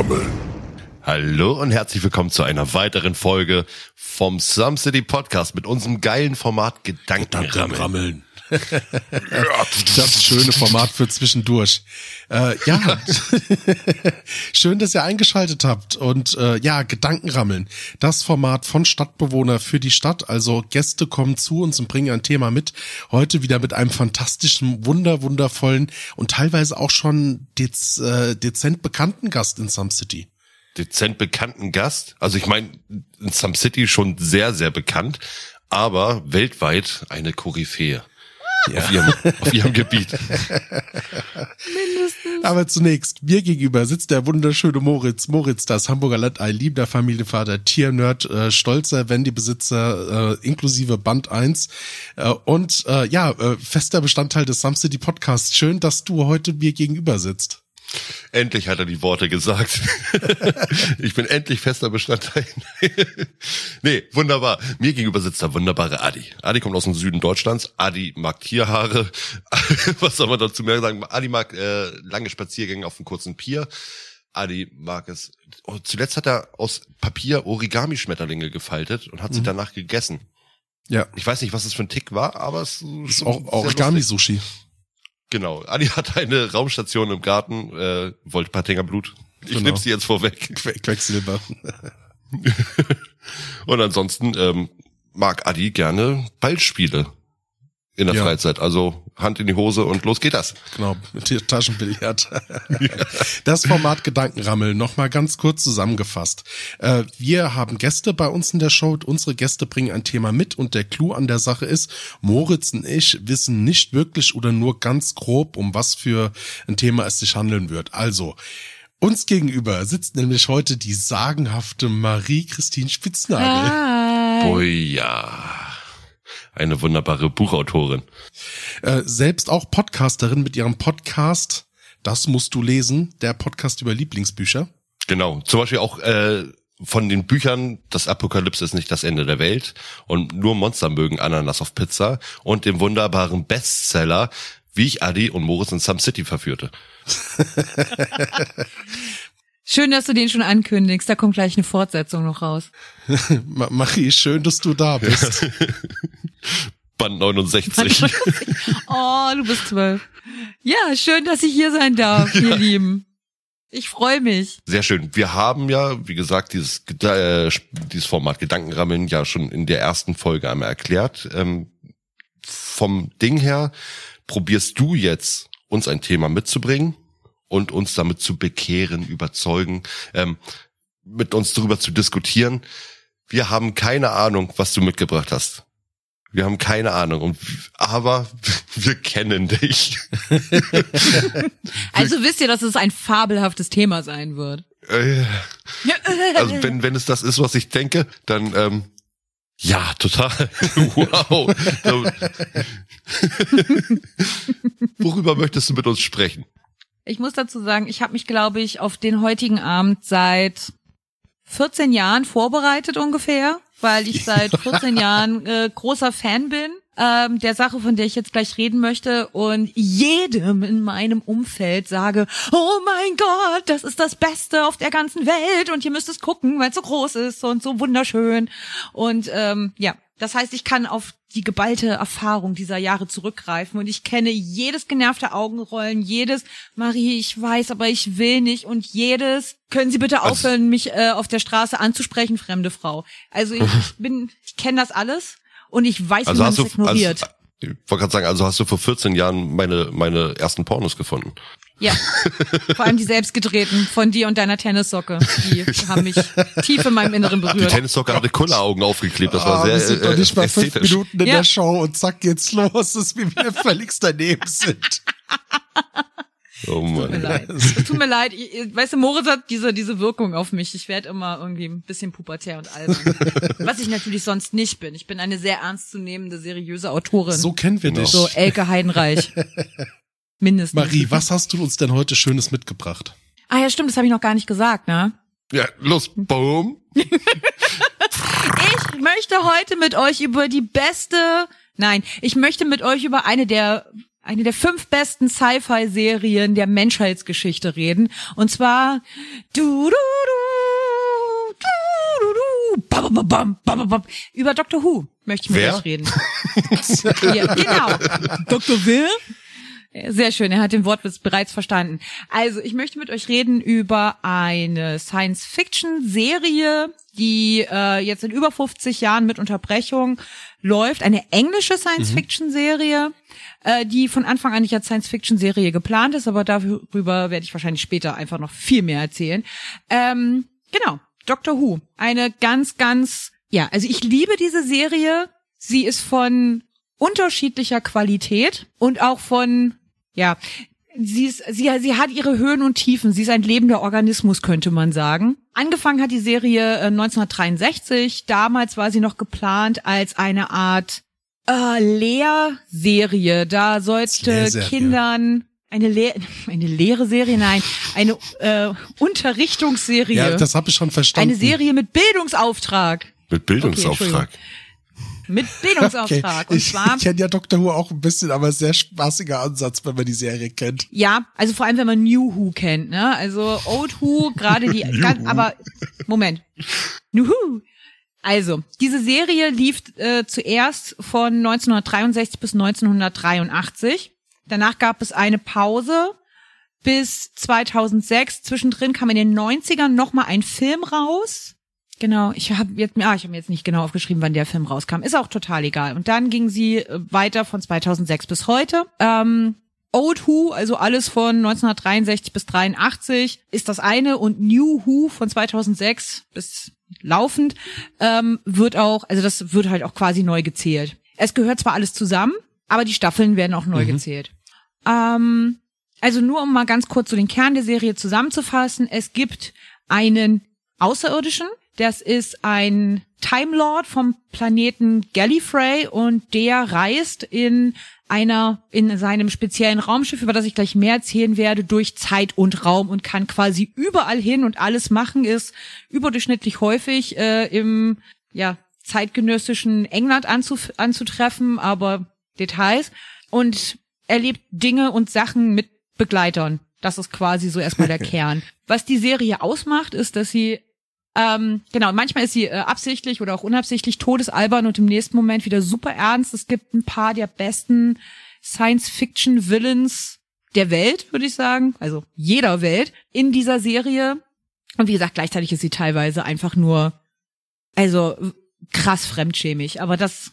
Gedankenrammeln. Hallo und herzlich willkommen zu einer weiteren Folge vom Some City Podcast mit unserem geilen Format Gedankenrammeln. Gedankenrammeln. Das schöne Format für zwischendurch. Äh, ja, schön, dass ihr eingeschaltet habt und äh, ja, Gedankenrammeln. Das Format von Stadtbewohner für die Stadt. Also Gäste kommen zu uns und bringen ein Thema mit. Heute wieder mit einem fantastischen, wunder, wundervollen und teilweise auch schon dez, äh, dezent bekannten Gast in Some City. Dezent bekannten Gast. Also ich meine, in Some City schon sehr, sehr bekannt, aber weltweit eine Koryphäe. Auf, ihrem, auf ihrem Gebiet. Aber zunächst, mir gegenüber sitzt der wunderschöne Moritz. Moritz, das Hamburger Land, ein liebender Familienvater, Tiernerd, äh, stolzer Wendy-Besitzer, äh, inklusive Band 1 äh, und äh, ja, äh, fester Bestandteil des Some City Podcasts. Schön, dass du heute mir gegenüber sitzt. Endlich hat er die Worte gesagt. ich bin endlich fester Bestandteil. nee, wunderbar. Mir gegenüber sitzt der wunderbare Adi. Adi kommt aus dem Süden Deutschlands. Adi mag Tierhaare. Was soll man dazu mehr sagen? Adi mag äh, lange Spaziergänge auf einem kurzen Pier. Adi mag es. Oh, zuletzt hat er aus Papier Origami-Schmetterlinge gefaltet und hat sie danach gegessen. Ja, Ich weiß nicht, was es für ein Tick war, aber es ist auch Origami-Sushi. Genau. Adi hat eine Raumstation im Garten, äh, wollte Patinger Blut. Ich Genau. nehme sie jetzt vorweg. Que Quecksilber. Und ansonsten ähm, mag Adi gerne Ballspiele in der Ja. Freizeit. Also Hand in die Hose und los geht das. Genau, mit Taschenbillard. Das Format Gedankenrammel, nochmal ganz kurz zusammengefasst. Äh, Wir haben Gäste bei uns in der Show. Unsere Gäste bringen ein Thema mit und der Clou an der Sache ist, Moritz und ich wissen nicht wirklich oder nur ganz grob, um was für ein Thema es sich handeln wird. Also, uns gegenüber sitzt nämlich heute die sagenhafte Marie-Christine Spitznagel. Hi. Oh ja. Eine wunderbare Buchautorin. Äh, selbst auch Podcasterin mit ihrem Podcast. Das musst du lesen, der Podcast über Lieblingsbücher. Genau. Zum Beispiel auch äh, von den Büchern Das Apokalypse ist nicht das Ende der Welt und nur Monster mögen Ananas auf Pizza und dem wunderbaren Bestseller wie ich Adi und Moritz in Some City verführte. Schön, dass du den schon ankündigst. Da kommt gleich eine Fortsetzung noch raus. Ma Marie, schön, dass du da bist. Band 69. Oh, du bist zwölf. Ja, schön, dass ich hier sein darf, ihr Lieben. Ich freue mich. Sehr schön. Wir haben ja, wie gesagt, dieses, äh, dieses Format Gedankenrammeln ja schon in der ersten Folge einmal erklärt. Ähm, vom Ding her probierst du jetzt, uns ein Thema mitzubringen und uns damit zu bekehren, überzeugen, ähm, mit uns darüber zu diskutieren. Wir haben keine Ahnung, was du mitgebracht hast. Wir haben keine Ahnung, und, aber wir kennen dich. Also wisst ihr, dass es ein fabelhaftes Thema sein wird. Äh, Also wenn, wenn es das ist, was ich denke, dann ähm, ja, total. wow. Worüber möchtest du mit uns sprechen? Ich muss dazu sagen, ich habe mich, glaube ich, auf den heutigen Abend seit 14 Jahren vorbereitet ungefähr, weil ich seit 14 Jahren äh, großer Fan bin ähm, der Sache, von der ich jetzt gleich reden möchte und jedem in meinem Umfeld sage, oh mein Gott, das ist das Beste auf der ganzen Welt und ihr müsst es gucken, weil es so groß ist und so wunderschön. Und ähm, ja, das heißt, ich kann auf die geballte Erfahrung dieser Jahre zurückgreifen und ich kenne jedes genervte Augenrollen, jedes Marie, ich weiß, aber ich will nicht und jedes können Sie bitte Also- aufhören, mich äh, auf der Straße anzusprechen, fremde Frau. Also ich, ich bin, ich kenne das alles und ich weiß, Also wie man es du, ignoriert. also, ich wollte gerade sagen, also hast du vor 14 Jahren meine meine ersten Pornos gefunden. Ja, vor allem die selbstgedrehten von dir und deiner Tennissocke, die haben mich tief in meinem Inneren Die berührt. Tennissocke hatte Kulleraugen aufgeklebt. Das war Ah, sehr wir sind äh, doch nicht mal fünf. Minuten in Ja. der Show und zack geht's los, dass wir wieder völlig daneben sind. Oh Tut mir Mann. leid. Es tut mir leid. Ich- Weißt du, Moritz hat diese, diese Wirkung auf mich. Ich werde immer irgendwie ein bisschen pubertär und albern. Was ich natürlich sonst nicht bin. Ich bin eine sehr ernstzunehmende, seriöse Autorin. So kennen wir Genau. dich. so Elke Heidenreich. Mindestens. Marie, was hast du uns denn heute Schönes mitgebracht? Ah ja, stimmt, das habe ich noch gar nicht gesagt, ne? Ja, los, boom. Ich möchte heute mit euch über die beste, nein, ich möchte mit euch über eine der eine der fünf besten Sci-Fi-Serien der Menschheitsgeschichte reden. Und zwar du, du, du, du, du, du, bam, bam, bam, bam, bam, über Doctor Who möchte ich mit Wer? euch reden. ja, genau. Dr. wer? Sehr schön, er hat den Wortwitz bereits verstanden. Also, ich möchte mit euch reden über eine Science-Fiction-Serie, die äh, jetzt in über 50 Jahren mit Unterbrechung läuft. Eine englische Science-Fiction-Serie, äh, die von Anfang an nicht als Science-Fiction-Serie geplant ist, aber darüber werde ich wahrscheinlich später einfach noch viel mehr erzählen. Ähm, genau, Doctor Who. Eine ganz, ganz, ja, also ich liebe diese Serie. Sie ist von unterschiedlicher Qualität und auch von, ja, sie ist, sie, sie hat ihre Höhen und Tiefen. Sie ist ein lebender Organismus, könnte man sagen. Angefangen hat die Serie äh, 1963. Damals war sie noch geplant als eine Art äh, Lehrserie. Da sollte Lehrserie. Kindern eine Lehr eine leere Serie, nein, eine äh, Unterrichtungsserie. Ja, das habe ich schon verstanden. eine Serie mit Bildungsauftrag. Mit Bildungsauftrag. Mit Bildungsauftrag. Und ich zwar ich kenne ja Doctor Who auch ein bisschen, aber sehr spaßiger Ansatz, wenn man die Serie kennt. Ja, also vor allem, wenn man New Who kennt, ne? Also Old Who, gerade die, ganz, aber Moment. New Who. Also, diese Serie lief äh, zuerst von 1963 bis 1983. Danach gab es eine Pause bis 2006. Zwischendrin kam in den 90ern noch mal ein Film raus. Genau, ich habe jetzt, ah, ich habe mir jetzt nicht genau aufgeschrieben, wann der Film rauskam. Ist auch total egal. Und dann ging sie äh, weiter von 2006 bis heute. Ähm, Old Who, also alles von 1963 bis 83, ist das eine und New Who von 2006 bis laufend ähm, wird auch, also das wird halt auch quasi neu gezählt. Es gehört zwar alles zusammen, aber die Staffeln werden auch neu gezählt. Ähm, also nur um mal ganz kurz so den Kern der Serie zusammenzufassen, es gibt einen Außerirdischen, das ist ein Time Lord vom Planeten Gallifrey und der reist in einer, in seinem speziellen Raumschiff, über das ich gleich mehr erzählen werde, durch Zeit und Raum und kann quasi überall hin und alles machen, ist überdurchschnittlich häufig äh, im, ja, zeitgenössischen England anzuf anzutreffen, aber Details und erlebt Dinge und Sachen mit Begleitern. Das ist quasi so erstmal der Kern. Was die Serie ausmacht, ist, dass sie ähm, genau, manchmal ist sie äh, absichtlich oder auch unabsichtlich todesalbern und im nächsten Moment wieder super ernst. Es gibt ein paar der besten Science-Fiction-Villains der Welt, würde ich sagen, also jeder Welt, in dieser Serie. Und wie gesagt, gleichzeitig ist sie teilweise einfach nur, also krass fremdschämig. Aber das,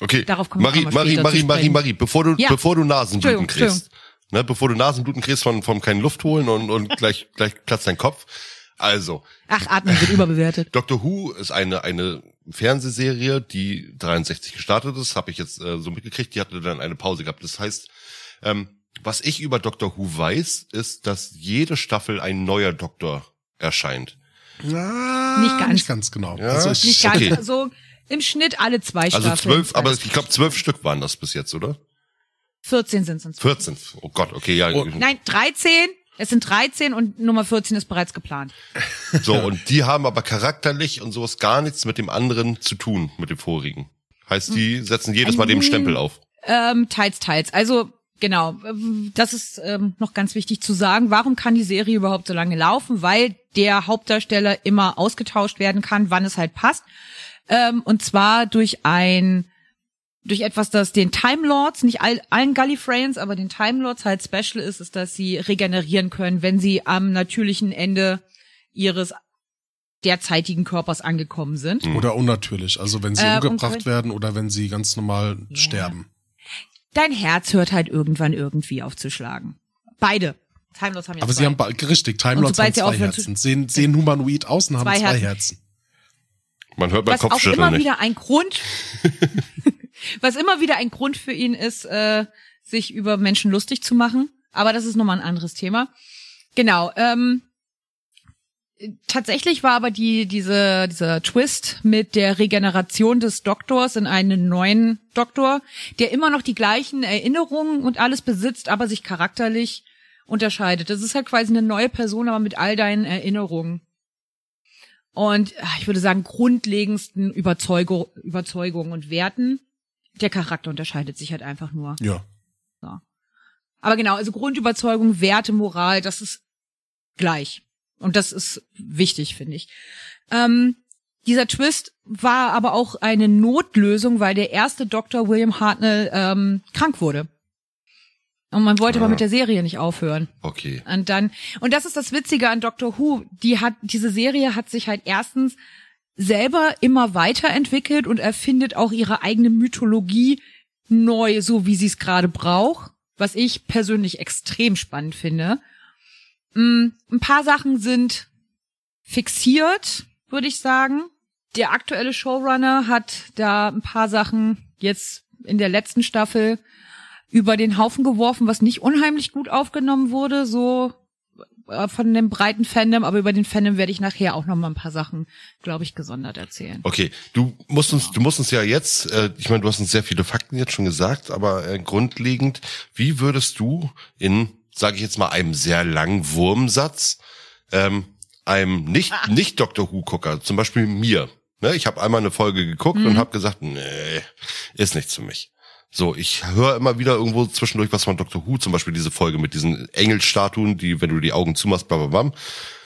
Okay. Darauf kommen wir Marie, mal Marie, Marie, Marie. Marie, bevor du, Ja. bevor du Nasenbluten kriegst, ne, bevor du Nasenbluten kriegst von, vom keinen Luft holen und, und gleich, gleich platzt dein Kopf. Also, ach, Atmen wird überbewertet. Doctor Who ist eine, eine Fernsehserie, die 63 gestartet ist, habe ich jetzt äh, so mitgekriegt, die hatte dann eine Pause gehabt. Das heißt, ähm, was ich über Doctor Who weiß, ist, dass jede Staffel ein neuer Doktor erscheint. Na, Nicht ganz. Nicht ganz genau. Ja. Also ich, Nicht ganz, Okay. so im Schnitt alle zwei Also Staffeln. zwölf, aber ich glaube zwölf Stück waren das bis jetzt, oder? 14 sind es 14. Oh Gott, okay, ja. Oh. Nein, 13. Es sind 13 und Nummer 14 ist bereits geplant. So, und die haben aber charakterlich und sowas gar nichts mit dem anderen zu tun, mit dem vorigen. Heißt, die setzen jedes Mal dem Stempel auf. Ähm, teils, teils. Also genau, das ist ähm, noch ganz wichtig zu sagen. Warum kann die Serie überhaupt so lange laufen? Weil der Hauptdarsteller immer ausgetauscht werden kann, wann es halt passt. Ähm, und zwar durch ein durch etwas, das den Time Lords, nicht all, allen Gallifreyans, aber den Time Lords halt special ist, ist, dass sie regenerieren können, wenn sie am natürlichen Ende ihres derzeitigen Körpers angekommen sind. oder unnatürlich. Also wenn sie Äh, umgebracht werden oder wenn sie ganz normal sterben. Dein Herz hört halt irgendwann irgendwie auf zu schlagen. Beide. Time Lords haben ja Aber zwei. sie haben richtig, Time Lords haben zwei Herzen. Sehen, sehen humanoid aus und haben Zwei Herzen. Herzen. Man hört mein was auch Kopfschütteln immer nicht. wieder ein Grund, was immer wieder ein Grund für ihn ist, äh, sich über Menschen lustig zu machen. Aber das ist nochmal ein anderes Thema. Genau. Ähm, tatsächlich war aber die diese dieser Twist mit der Regeneration des Doktors in einen neuen Doktor, der immer noch die gleichen Erinnerungen und alles besitzt, aber sich charakterlich unterscheidet. Das ist halt quasi eine neue Person, aber mit all deinen Erinnerungen und ah, ich würde sagen grundlegendsten Überzeugung, Überzeugungen und Werten. Der Charakter unterscheidet sich halt einfach nur. Ja. So. Aber genau, also Grundüberzeugung, Werte, Moral, das ist gleich. Und das ist wichtig, finde ich. Ähm, dieser Twist war aber auch eine Notlösung, weil der erste Dr. William Hartnell ähm, krank wurde. Und man wollte Ah. aber mit der Serie nicht aufhören. Okay. Und dann, und das ist das Witzige an Doctor Who, die hat, diese Serie hat sich halt erstens selber immer weiterentwickelt und erfindet auch ihre eigene Mythologie neu, so wie sie es gerade braucht, was ich persönlich extrem spannend finde. Mm, Ein paar Sachen sind fixiert, würde ich sagen. Der aktuelle Showrunner hat da ein paar Sachen jetzt in der letzten Staffel über den Haufen geworfen, was nicht unheimlich gut aufgenommen wurde, so von dem breiten Fandom, aber über den Fandom werde ich nachher auch noch mal ein paar Sachen, glaube ich, gesondert erzählen. Okay, du musst uns, du musst uns ja jetzt, äh, ich meine, du hast uns sehr viele Fakten jetzt schon gesagt, aber äh, grundlegend, wie würdest du in, sage ich jetzt mal, einem sehr langen Wurmsatz, ähm, einem nicht nicht Doctor Who Gucker, zum Beispiel mir, ne, ich habe einmal eine Folge geguckt und habe gesagt, nee, ist nichts für mich. So, ich höre immer wieder irgendwo zwischendurch was von Doctor Who, zum Beispiel diese Folge mit diesen Engelstatuen, die, wenn du die Augen zumachst, bam, bam, bam,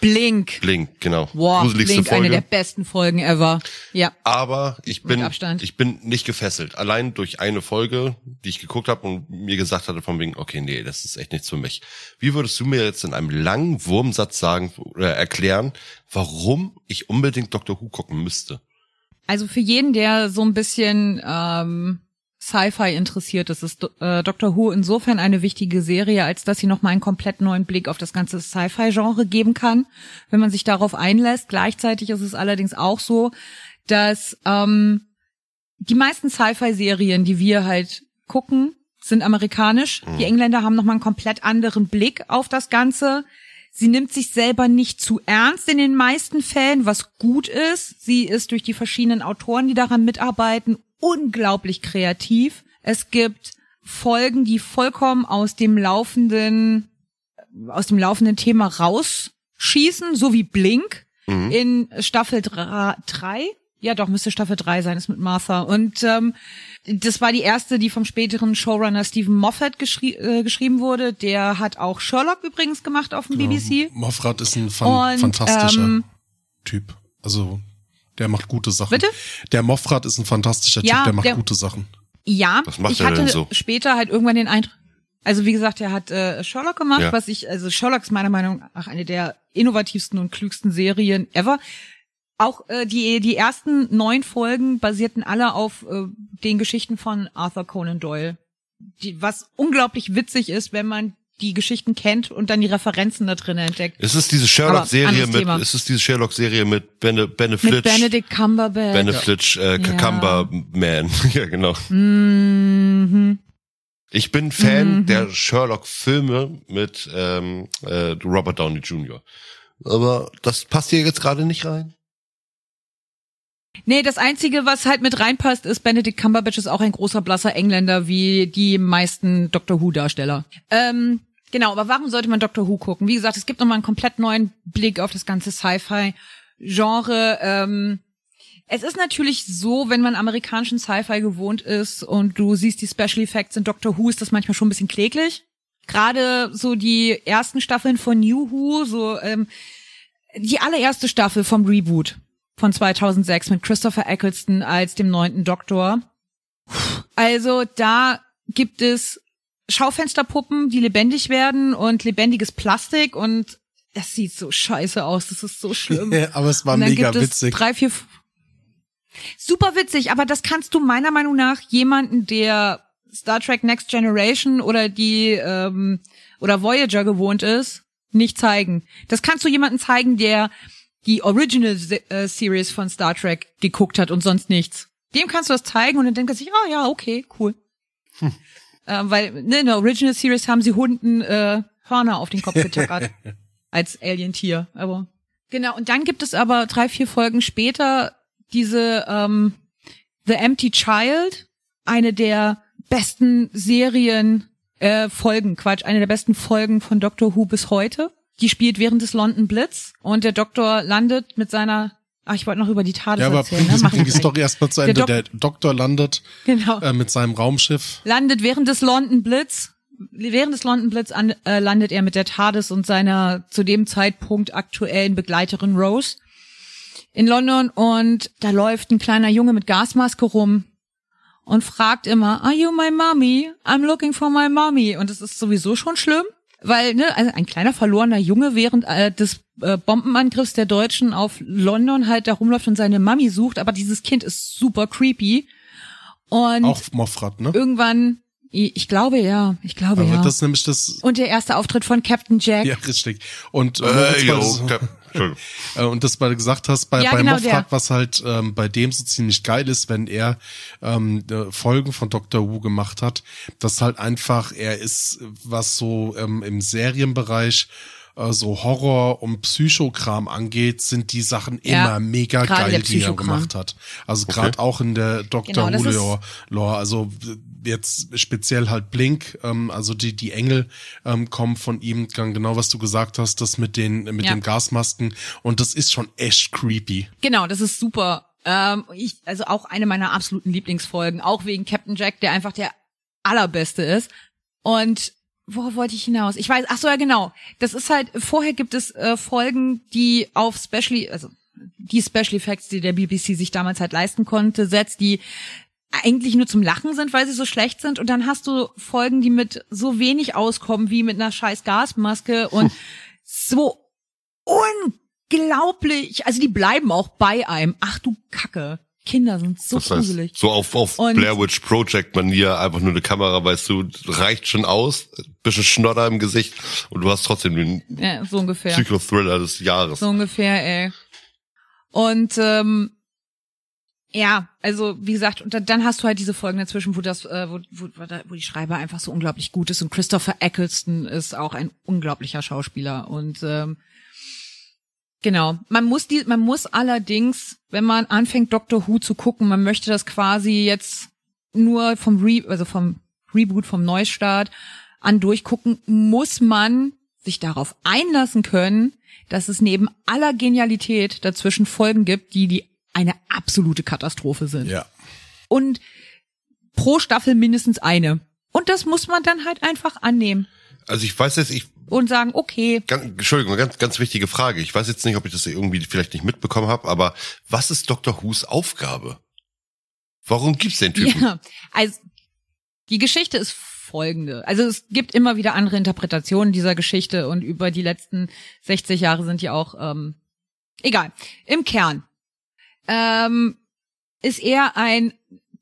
Blink. Blink, genau. Wow, Gruseligste Blink, Folge. eine der besten Folgen ever. Ja. Aber ich bin, ich bin nicht gefesselt. Allein durch eine Folge, die ich geguckt habe und mir gesagt hatte von wegen, okay, nee, das ist echt nichts für mich. Wie würdest du mir jetzt in einem langen Wurmsatz sagen oder erklären, warum ich unbedingt Doctor Who gucken müsste? Also für jeden, der so ein bisschen ähm, Sci-Fi interessiert ist, ist äh, Doctor Who insofern eine wichtige Serie, als dass sie nochmal einen komplett neuen Blick auf das ganze Sci-Fi-Genre geben kann, wenn man sich darauf einlässt. Gleichzeitig ist es allerdings auch so, dass ähm, die meisten Sci-Fi-Serien, die wir halt gucken, sind amerikanisch. Die Engländer haben nochmal einen komplett anderen Blick auf das Ganze. Sie nimmt sich selber nicht zu ernst in den meisten Fällen, was gut ist. Sie ist durch die verschiedenen Autoren, die daran mitarbeiten, unglaublich kreativ. Es gibt Folgen, die vollkommen aus dem laufenden, aus dem laufenden Thema rausschießen, so wie Blink in Staffel 3. Ja, doch, müsste Staffel 3 sein, ist mit Martha. Und ähm, das war die erste, die vom späteren Showrunner Stephen Moffat geschrie äh, geschrieben wurde. Der hat auch Sherlock übrigens gemacht auf dem BBC. Moffat ist ein fan Und, fantastischer ähm, Typ. Also, der macht gute Sachen. Bitte? Der Moffat ist ein fantastischer Ja, Typ, der macht der- gute Sachen. Ja, Was macht ich er hatte denn so? später halt irgendwann den Eindruck, also wie gesagt, er hat äh, Sherlock gemacht, Ja. was ich, also Sherlock ist meiner Meinung nach eine der innovativsten und klügsten Serien ever. Auch äh, die die ersten neun Folgen basierten alle auf äh, den Geschichten von Arthur Conan Doyle, die, was unglaublich witzig ist, wenn man die Geschichten kennt und dann die Referenzen da drin entdeckt. Ist es diese Aber Sherlock-Serie mit, Thema. ist es diese Sherlock-Serie mit Bene, Beneflitch? Mit Benedict Cumberbatch. Beneflitch, äh, Ja. Cucumber Man. ja, genau. Mhm. Ich bin Fan Mhm. der Sherlock-Filme mit ähm, äh, Robert Downey Jr. Aber das passt hier jetzt gerade nicht rein. Nee, das Einzige, was halt mit reinpasst, ist, Benedict Cumberbatch ist auch ein großer blasser Engländer, wie die meisten Doctor Who-Darsteller. Ähm, genau, aber warum sollte man Doctor Who gucken? Wie gesagt, es gibt nochmal einen komplett neuen Blick auf das ganze Sci-Fi-Genre. Ähm, es ist natürlich so, wenn man amerikanischen Sci-Fi gewohnt ist und du siehst die Special Effects in Doctor Who, ist das manchmal schon ein bisschen kläglich. Gerade so die ersten Staffeln von New Who, so ähm, die allererste Staffel vom Reboot von 2006 mit Christopher Eccleston als dem neunten Doktor. Also da gibt es Schaufensterpuppen, die lebendig werden und lebendiges Plastik und das sieht so scheiße aus. Das ist so schlimm. Aber es war mega witzig. Drei, vier, super witzig, aber das kannst du meiner Meinung nach jemanden, der Star Trek Next Generation oder die ähm, oder Voyager gewohnt ist, nicht zeigen. Das kannst du jemanden zeigen, der die Original äh, Series von Star Trek geguckt hat und sonst nichts. Dem kannst du das zeigen und dann denkt er sich, oh ja, okay, cool. Äh, weil ne, in der Original Series haben sie Hunden äh, Hörner auf den Kopf getackert als Alien-Tier. Aber genau. Und dann gibt es aber drei, vier Folgen später diese ähm, The Empty Child, eine der besten Serien äh, Folgen, Quatsch, eine der besten Folgen von Doctor Who bis heute. Die spielt während des London Blitz und der Doktor landet mit seiner Ach, ich wollte noch über die TARDIS Ja, aber erzählen. Ne? Bring die. Story erstmal zu Der Ende. Dok- Der Doktor landet Genau. äh, mit seinem Raumschiff. landet während des London Blitz während des London Blitz an, äh, landet er mit der TARDIS und seiner zu dem Zeitpunkt aktuellen Begleiterin Rose in London und da läuft ein kleiner Junge mit Gasmaske rum und fragt immer, are you my mommy? I'm looking for my mommy. Und das ist sowieso schon schlimm, weil ne, also ein kleiner verlorener Junge während äh, des äh, Bombenangriffs der Deutschen auf London halt da rumläuft und seine Mami sucht, aber dieses Kind ist super creepy. Und Auch Moffrat, ne? irgendwann, ich glaube ja, ich glaube Aber ja. das ist nämlich das, und der erste Auftritt von Captain Jack. ja, richtig. Und, äh, Äh, jo, Äh, Und das, weil du gesagt hast, bei, Ja, bei genau Moffat, was halt ähm, bei dem so ziemlich geil ist, wenn er ähm, äh, Folgen von Doctor Who gemacht hat, dass halt einfach, er ist, was so ähm, im Serienbereich äh, so Horror und Psychokram angeht, sind die Sachen Ja, immer mega geil, die er gemacht hat. Also gerade auch in der Doctor Genau, Lore, also jetzt speziell halt Blink, ähm, also die die Engel ähm, kommen von ihm, genau was du gesagt hast, das mit den mit Ja. den Gasmasken und das ist schon echt creepy. Genau, das ist super. Ähm, ich, also auch eine meiner absoluten Lieblingsfolgen, auch wegen Captain Jack, der einfach der allerbeste ist. Und worauf wollte ich hinaus? Ich weiß, ach so, ja genau. Das ist halt, vorher gibt es äh, Folgen, die auf Special, also die Special Effects, die der BBC sich damals halt leisten konnte, setzt, die eigentlich nur zum Lachen sind, weil sie so schlecht sind. Und dann hast du Folgen, die mit so wenig auskommen wie mit einer scheiß Gasmaske und so unglaublich. Also die bleiben auch bei einem. Ach du Kacke. Kinder sind so Das heißt, gruselig. so auf, auf Und- Blair Witch Project Manier, einfach nur eine Kamera, weißt du, reicht schon aus, bisschen Schnodder im Gesicht und du hast trotzdem den Ja, so ungefähr. Psychothriller des Jahres. So ungefähr, ey. Und ähm, ja, also wie gesagt, und dann, hast du halt diese Folgen dazwischen, wo das, äh, wo, wo, wo die Schreiber einfach so unglaublich gut ist. Und Christopher Eccleston ist auch ein unglaublicher Schauspieler. Und ähm, genau, man muss die, man muss allerdings, wenn man anfängt, Doctor Who zu gucken, man möchte das quasi jetzt nur vom Re, also vom Reboot, vom Neustart an durchgucken, muss man sich darauf einlassen können, dass es neben aller Genialität dazwischen Folgen gibt, die die eine absolute Katastrophe sind. Ja. Und pro Staffel mindestens eine. Und das muss man dann halt einfach annehmen Also ich weiß jetzt, ich, und sagen, okay, ganz, Entschuldigung, ganz, ganz wichtige Frage. Ich weiß jetzt nicht, ob ich das irgendwie vielleicht nicht mitbekommen habe, aber was ist Dr. Who's Aufgabe? Warum gibt's den Typen? Ja, also die Geschichte ist folgende. Also es gibt immer wieder andere Interpretationen dieser Geschichte und über die letzten 60 Jahre sind die auch ähm, egal. Im Kern ähm, ist er ein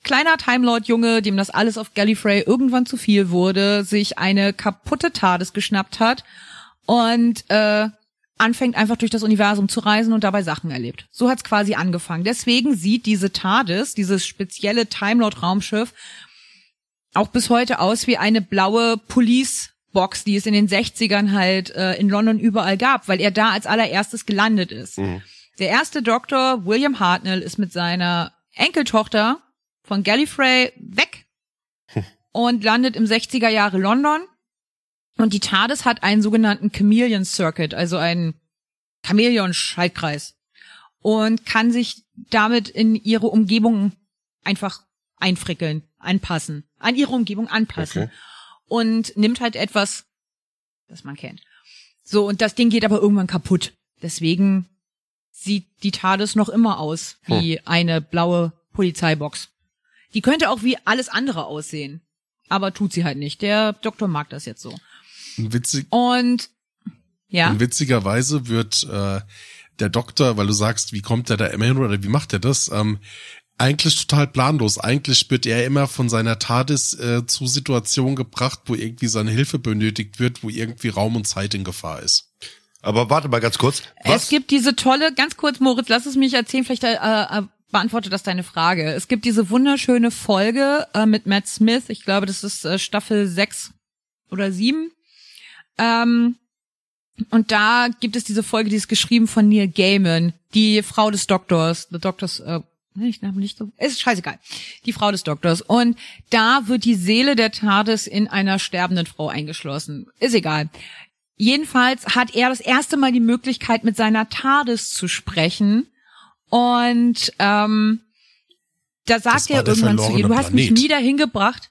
kleiner Timelord-Junge, dem das alles auf Gallifrey irgendwann zu viel wurde, sich eine kaputte TARDIS geschnappt hat und äh, anfängt einfach durch das Universum zu reisen und dabei Sachen erlebt. So hat's quasi angefangen. Deswegen sieht diese TARDIS, dieses spezielle Timelord-Raumschiff, auch bis heute aus wie eine blaue Police-Box, die es in den 60ern halt äh, in London überall gab, weil er da als allererstes gelandet ist. Der erste Doktor, William Hartnell, ist mit seiner Enkeltochter von Gallifrey weg und landet im 60er Jahre London. Und die TARDIS hat einen sogenannten Chameleon Circuit, also einen Chamäleon-Schaltkreis. Und kann sich damit in ihre Umgebung einfach einfrickeln, anpassen, an ihre Umgebung anpassen. Okay. Und nimmt halt etwas, das man kennt. So, und das Ding geht aber irgendwann kaputt. Deswegen sieht die TARDIS noch immer aus wie eine blaue Polizeibox. Die könnte auch wie alles andere aussehen. Aber tut sie halt nicht. Der Doktor mag das jetzt so. Und witzig, Und ja, Und witzigerweise wird äh, der Doktor, weil du sagst, wie kommt der da immer hin oder wie macht er das? Ähm, eigentlich total planlos. Eigentlich wird er immer von seiner TARDIS äh, zu Situationen gebracht, wo irgendwie seine Hilfe benötigt wird, wo irgendwie Raum und Zeit in Gefahr ist. Aber warte mal ganz kurz. Was? es gibt diese tolle, ganz kurz, Moritz, lass es mich erzählen, vielleicht äh, beantwortet das deine Frage. Es gibt diese wunderschöne Folge äh, mit Matt Smith, ich glaube, das ist äh, Staffel 6 oder 7. Ähm, und da gibt es diese Folge, die ist geschrieben von Neil Gaiman, die Frau des Doktors, The Doctors, äh, ich glaube nicht so, ist scheißegal, die Frau des Doktors. Und da wird die Seele der TARDIS in einer sterbenden Frau eingeschlossen. Ist egal. Jedenfalls hat er das erste Mal die Möglichkeit, mit seiner TARDIS zu sprechen. Und ähm, da sagt er irgendwann zu ihr, du hast mich nie dahin gebracht.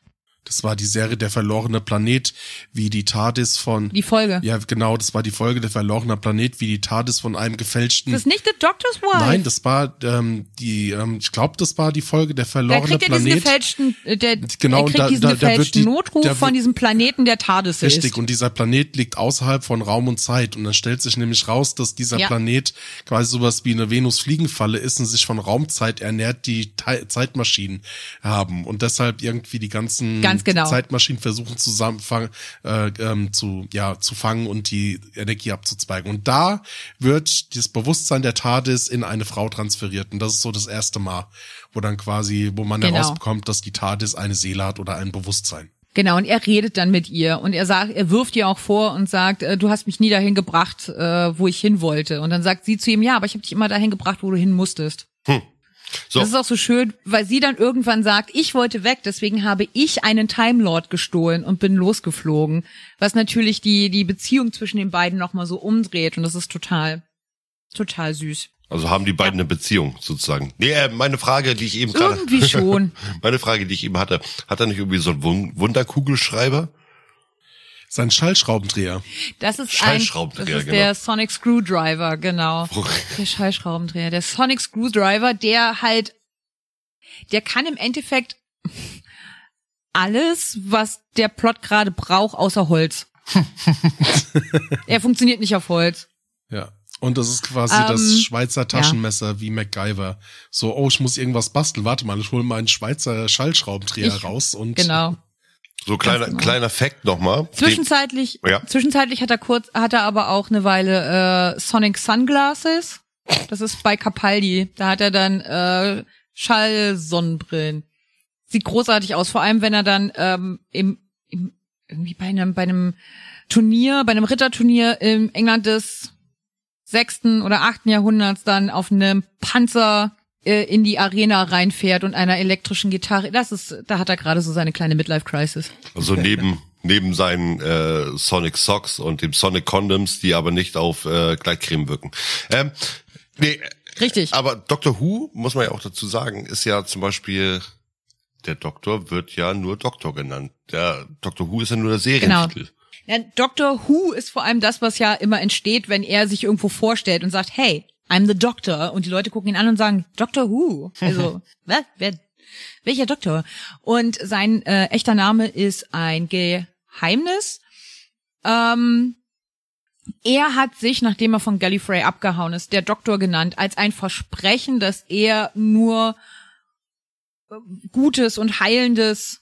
Das war die Serie Der verlorene Planet, wie die TARDIS von. Die Folge. Ja, genau, das war die Folge Der verlorene Planet, wie die TARDIS von einem gefälschten. Das ist nicht The Doctor's Wife. Nein, das war ähm, die, ähm, ich glaube, das war die Folge Der verlorene kriegt ja diesen Planet. gefälschten, äh, der, Genau, kriegt da- diesen da- da wird gefälschten die- Notruf da von wird- diesem Planeten, der TARDIS Richtig, ist. und dieser Planet liegt außerhalb von Raum und Zeit. Und dann stellt sich nämlich raus, dass dieser Ja. Planet quasi sowas wie eine Venus-Fliegenfalle ist und sich von Raumzeit ernährt, die Te Zeitmaschinen haben. Und deshalb irgendwie die ganzen Ganz genau. Zeitmaschinen versuchen zusammenfangen, äh, ähm, zu, ja, zu fangen und die Energie abzuzweigen. Und da wird das Bewusstsein der TARDIS in eine Frau transferiert. Und das ist so das erste Mal, wo dann quasi, wo man Genau. herausbekommt, dass die TARDIS eine Seele hat oder ein Bewusstsein. Genau, und er redet dann mit ihr und er sagt, er wirft ihr auch vor und sagt, äh, du hast mich nie dahin gebracht, äh, wo ich hin wollte. Und dann sagt sie zu ihm, ja, aber ich habe dich immer dahin gebracht, wo du hin musstest. So, Das ist auch so schön, weil sie dann irgendwann sagt, ich wollte weg, deswegen habe ich einen Time Lord gestohlen und bin losgeflogen. Was natürlich die, die Beziehung zwischen den beiden nochmal so umdreht und das ist total, total süß. also haben die beiden eine Beziehung sozusagen. Nee, äh, meine Frage, die ich eben gerade, Irgendwie schon. meine Frage, die ich eben hatte, hat er nicht irgendwie so einen Wun- Wunderkugelschreiber? Sein Schallschraubendreher. Das ist ein, das Schallschraubendreher, ist genau. der Sonic Screwdriver, genau. Der Schallschraubendreher. Der Sonic Screwdriver, der halt, der kann im Endeffekt alles, was der Plot gerade braucht, außer Holz. er funktioniert nicht auf Holz. Ja. Und das ist quasi Ähm, das Schweizer Taschenmesser wie MacGyver. So, oh, ich muss irgendwas basteln. Warte mal, ich hole meinen Schweizer Schallschraubendreher Ich- raus und Genau. So kleiner, genau. kleiner Fact nochmal. Zwischenzeitlich, Ja. zwischenzeitlich hat er kurz, hat er aber auch eine Weile äh, Sonic Sunglasses. Das ist bei Capaldi. Da hat er dann äh, Schallsonnenbrillen. Sieht großartig aus, vor allem wenn er dann ähm, im, im irgendwie bei einem bei einem Turnier, bei einem Ritterturnier im England des sechsten oder achten Jahrhunderts dann auf einem Panzer äh, in die Arena reinfährt und einer elektrischen Gitarre. Das ist, da hat er gerade so seine kleine Midlife Crisis. Also neben, neben seinen äh, Sonic Socks und dem Sonic Condoms, die aber nicht auf äh, Gleitcreme wirken. Ähm, nee, Richtig. aber Doctor Who, muss man ja auch dazu sagen, ist ja zum Beispiel, der Doktor wird ja nur Doktor genannt. Der Doctor Who ist ja nur der Serientitel. Ja, Doctor Who ist vor allem das, was ja immer entsteht, wenn er sich irgendwo vorstellt und sagt, hey, I'm the Doctor. Und die Leute gucken ihn an und sagen, Doctor Who. Also, was? Wer, welcher Doktor? Und sein äh, echter Name ist ein Geheimnis. Ähm, er hat sich, nachdem er von Gallifrey abgehauen ist, der Doktor genannt, als ein Versprechen, dass er nur äh, Gutes und Heilendes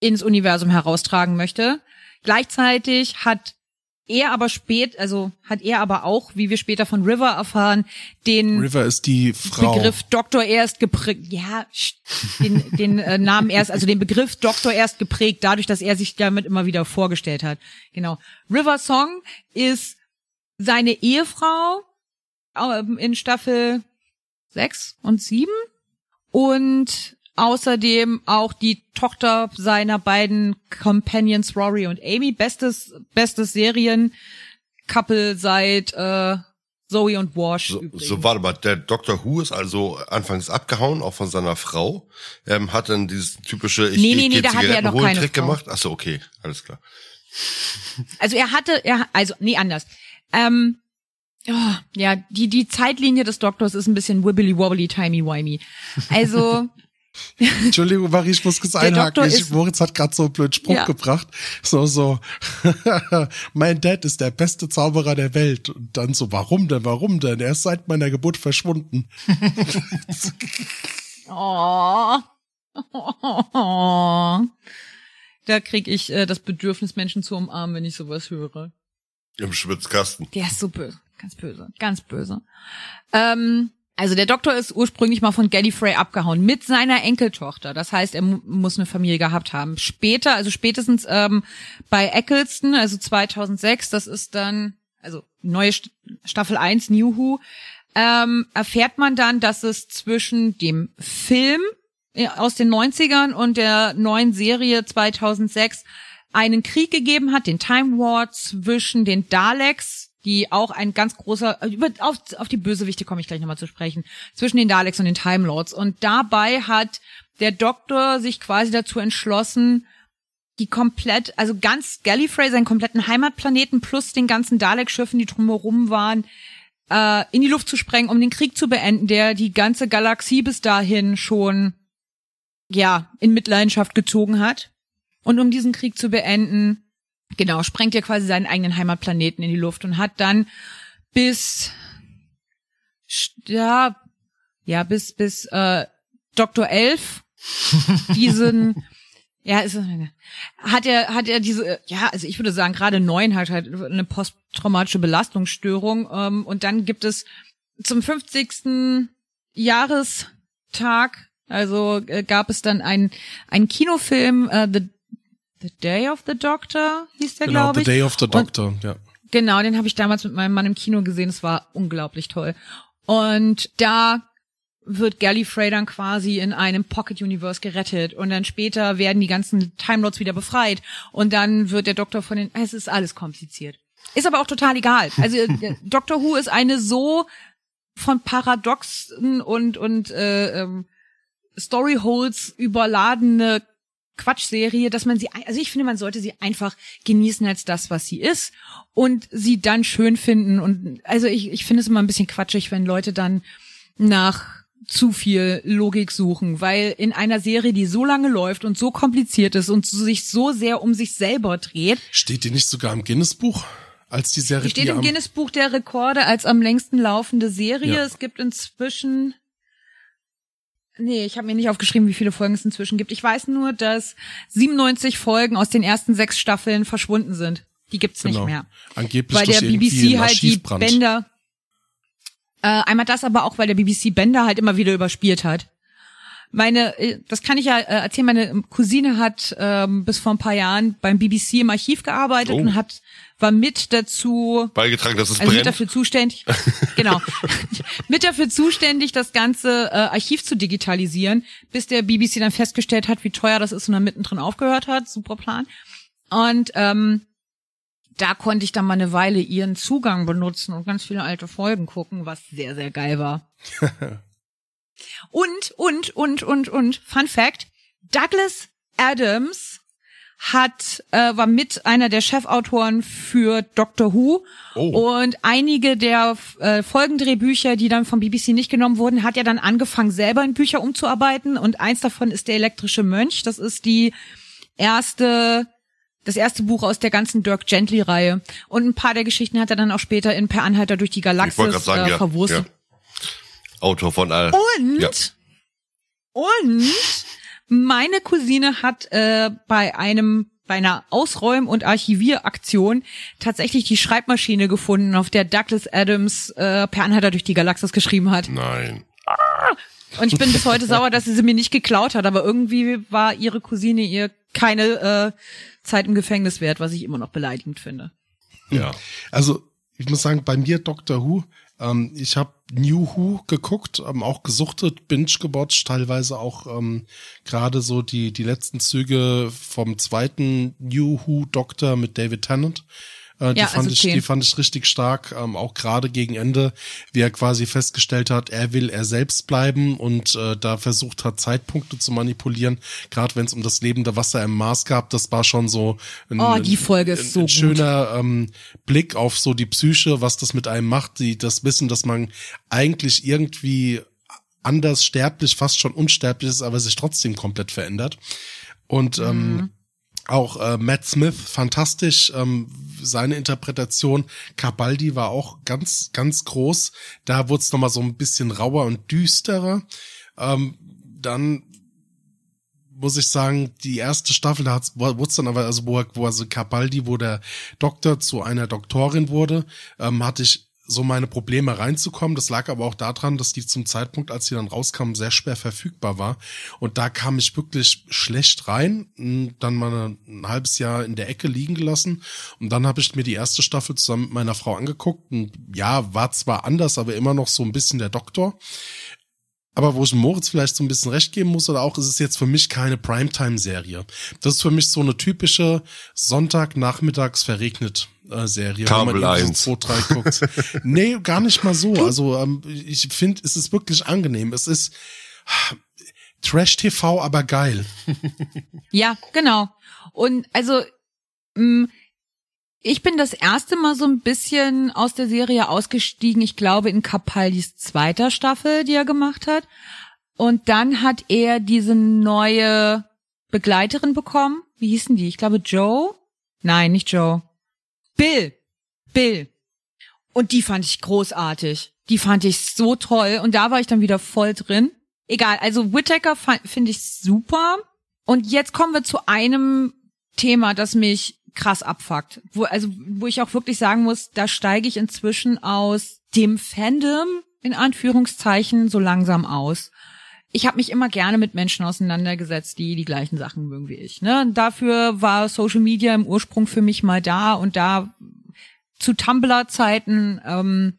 ins Universum heraustragen möchte. Gleichzeitig hat er aber spät, also hat er aber auch, wie wir später von River erfahren, den River ist die Frau. Begriff Doktor erst geprägt, ja, den, den äh, Namen erst, also den Begriff Doktor erst geprägt, dadurch, dass er sich damit immer wieder vorgestellt hat. Genau. River Song ist seine Ehefrau ähm, in Staffel sechs und sieben und außerdem auch die Tochter seiner beiden Companions Rory und Amy. Bestes, bestes Serien-Couple seit äh, Zoe und Wash. So, übrigens. so, warte mal, der Doctor Who ist also anfangs abgehauen, auch von seiner Frau, ähm, hat dann dieses typische ich, Nee, nee, ich nee, da hatte er noch keine Trick Frau. gemacht. Ach so, okay, alles klar. Also er hatte, er, also nee anders. Ähm, oh, ja, die die Zeitlinie des Doktors ist ein bisschen wibbly wobbly timey wimey. Also Entschuldigung, Marie, ich muss kurz Der einhaken. Doktor Ich, ist- Moritz hat gerade so einen blöden Spruch Ja. gebracht. So, so, mein Dad ist der beste Zauberer der Welt. Und dann so, warum denn, warum denn? Er ist seit meiner Geburt verschwunden. oh, oh, da krieg ich äh, das Bedürfnis Menschen zu umarmen, wenn ich sowas höre. Im Schwitzkasten. Der ist so böse, ganz böse, ganz böse. Ähm, also der Doktor ist ursprünglich mal von Gallifrey abgehauen mit seiner Enkeltochter. Das heißt, er mu muss eine Familie gehabt haben. Später, also spätestens ähm, bei Eccleston, also 2006, das ist dann also neue St Staffel 1 New Who, ähm, erfährt man dann, dass es zwischen dem Film äh, aus den 90ern und der neuen Serie 2006 einen Krieg gegeben hat, den Time War zwischen den Daleks, die auch ein ganz großer, über, auf, auf die Bösewichte komme ich gleich nochmal zu sprechen, zwischen den Daleks und den Time Lords. Und dabei hat der Doktor sich quasi dazu entschlossen, die komplett, also ganz Gallifrey, seinen kompletten Heimatplaneten plus den ganzen Dalek-Schiffen, die drumherum waren, äh, in die Luft zu sprengen, um den Krieg zu beenden, der die ganze Galaxie bis dahin schon ja in Mitleidenschaft gezogen hat. Und um diesen Krieg zu beenden, genau, sprengt er quasi seinen eigenen Heimatplaneten in die Luft und hat dann bis ja ja bis bis äh, Dr. Elf diesen ja, ist hat er hat er diese ja, also ich würde sagen gerade neun hat halt eine posttraumatische Belastungsstörung ähm, und dann gibt es zum 50. Jahrestag also äh, gab es dann einen einen Kinofilm äh, The The Day of the Doctor hieß der genau, glaube ich. The Day of the Doctor, und, ja. Genau, den habe ich damals mit meinem Mann im Kino gesehen. Es war unglaublich toll. Und da wird Gallifrey dann quasi in einem Pocket Universe gerettet und dann später werden die ganzen Time Lords wieder befreit und dann wird der Doktor von den es ist alles kompliziert. Ist aber auch total egal. Also äh, Doctor Who ist eine so von Paradoxen und und äh, ähm, Storyholes überladene Quatschserie, dass man sie, also ich finde, man sollte sie einfach genießen als das, was sie ist und sie dann schön finden. Und also ich, ich finde es immer ein bisschen quatschig, wenn Leute dann nach zu viel Logik suchen, weil in einer Serie, die so lange läuft und so kompliziert ist und sich so sehr um sich selber dreht. Steht die nicht sogar im Guinness-Buch? Als die Serie. Die steht die im Guinness-Buch der Rekorde als am längsten laufende Serie. Ja. Es gibt inzwischen Nee, ich habe mir nicht aufgeschrieben, wie viele Folgen es inzwischen gibt. Ich weiß nur, dass 97 Folgen aus den ersten sechs Staffeln verschwunden sind. Die gibt's Genau. nicht mehr. Angeblich Weil der BBC halt die. Bänder. Äh, einmal das aber auch, weil der BBC Bänder halt immer wieder überspielt hat. Meine, äh, das kann ich ja äh, erzählen, meine Cousine hat ähm, bis vor ein paar Jahren beim BBC im Archiv gearbeitet Oh. und hat war mit dazu Beigetragen, dass es also mit brennt. dafür zuständig, genau, mit dafür zuständig, das ganze äh, Archiv zu digitalisieren, bis der BBC dann festgestellt hat, wie teuer das ist und dann mittendrin aufgehört hat. Super Plan. Und ähm, da konnte ich dann mal eine Weile ihren Zugang benutzen und ganz viele alte Folgen gucken, was sehr, sehr geil war. und, und, und, und, und, Fun Fact, Douglas Adams hat äh, war mit einer der Chefautoren für Doctor Who Oh. und einige der äh, Folgendrehbücher, die dann vom BBC nicht genommen wurden, hat er dann angefangen selber in Bücher umzuarbeiten und eins davon ist der elektrische Mönch. Das ist die erste das erste Buch aus der ganzen Dirk Gently Reihe und ein paar der Geschichten hat er dann auch später in Per Anhalter durch die Galaxis sagen, äh, ja, verwurstet. ja. Autor von all. Und, Ja. und meine Cousine hat äh, bei einem bei einer Ausräum- und Archivieraktion tatsächlich die Schreibmaschine gefunden, auf der Douglas Adams äh, per Anhalter durch die Galaxis geschrieben hat. Nein. Und ich bin bis heute sauer, dass sie sie mir nicht geklaut hat, aber irgendwie war ihre Cousine ihr keine äh, Zeit im Gefängnis wert, was ich immer noch beleidigend finde. Ja. Also, ich muss sagen, bei mir Doctor Who, ähm, ich habe New Who geguckt, ähm, auch gesuchtet, binge gewatcht, teilweise auch ähm, gerade so die, die letzten Züge vom zweiten New Who Doctor mit David Tennant. Äh, die, Ja, fand also ich, die fand ich richtig stark, ähm, auch gerade gegen Ende, wie er quasi festgestellt hat, er will er selbst bleiben und äh, da versucht hat, Zeitpunkte zu manipulieren, gerade wenn es um das lebende Wasser im Mars gab, das war schon so ein, Oh, die Folge ist ein, so ein gut. schöner ähm, Blick auf so die Psyche, was das mit einem macht, die das Wissen, dass man eigentlich irgendwie anders sterblich, fast schon unsterblich ist, aber sich trotzdem komplett verändert. Und ähm, auch äh, Matt Smith, fantastisch, ähm, seine Interpretation. Cabaldi war auch ganz, ganz groß. Da wurde es nochmal so ein bisschen rauer und düsterer. Ähm, dann muss ich sagen, die erste Staffel, da wurde es dann aber, also wo, wo also Cabaldi, wo der Doktor zu einer Doktorin wurde, ähm, hatte ich so meine Probleme reinzukommen. Das lag aber auch daran, dass die zum Zeitpunkt, als sie dann rauskam, sehr schwer verfügbar war. Und da kam ich wirklich schlecht rein, m, dann mal ein halbes Jahr in der Ecke liegen gelassen. Und dann habe ich mir die erste Staffel zusammen mit meiner Frau angeguckt. Und ja, war zwar anders, aber immer noch so ein bisschen der Doktor. Aber wo ich Moritz vielleicht so ein bisschen recht geben muss, oder auch, ist es jetzt für mich keine Primetime-Serie. Das ist für mich so eine typische Sonntagnachmittags verregnet äh, Serie, Kabel wenn man irgendwie 1. so 2, 3 guckt. nee, gar nicht mal so. Also ähm, ich finde, es ist wirklich angenehm. Es ist Trash-TV, aber geil. Ja, genau. Und also, mh, ich bin das erste Mal so ein bisschen aus der Serie ausgestiegen, ich glaube in Capaldis zweiter Staffel, die er gemacht hat. Und dann hat er diese neue Begleiterin bekommen. Wie hießen die? Ich glaube Joe? Nein, nicht Joe. Bill. Bill. Und die fand ich großartig. Die fand ich so toll. Und da war ich dann wieder voll drin. Egal, also Whittaker finde ich super. Und jetzt kommen wir zu einem Thema, das mich krass abfuckt. Wo, also, wo ich auch wirklich sagen muss, da steige ich inzwischen aus dem Fandom, in Anführungszeichen, so langsam aus. Ich habe mich immer gerne mit Menschen auseinandergesetzt, die die gleichen Sachen mögen wie ich. Ne? dafür war Social Media im Ursprung für mich mal da und da zu Tumblr-Zeiten ähm,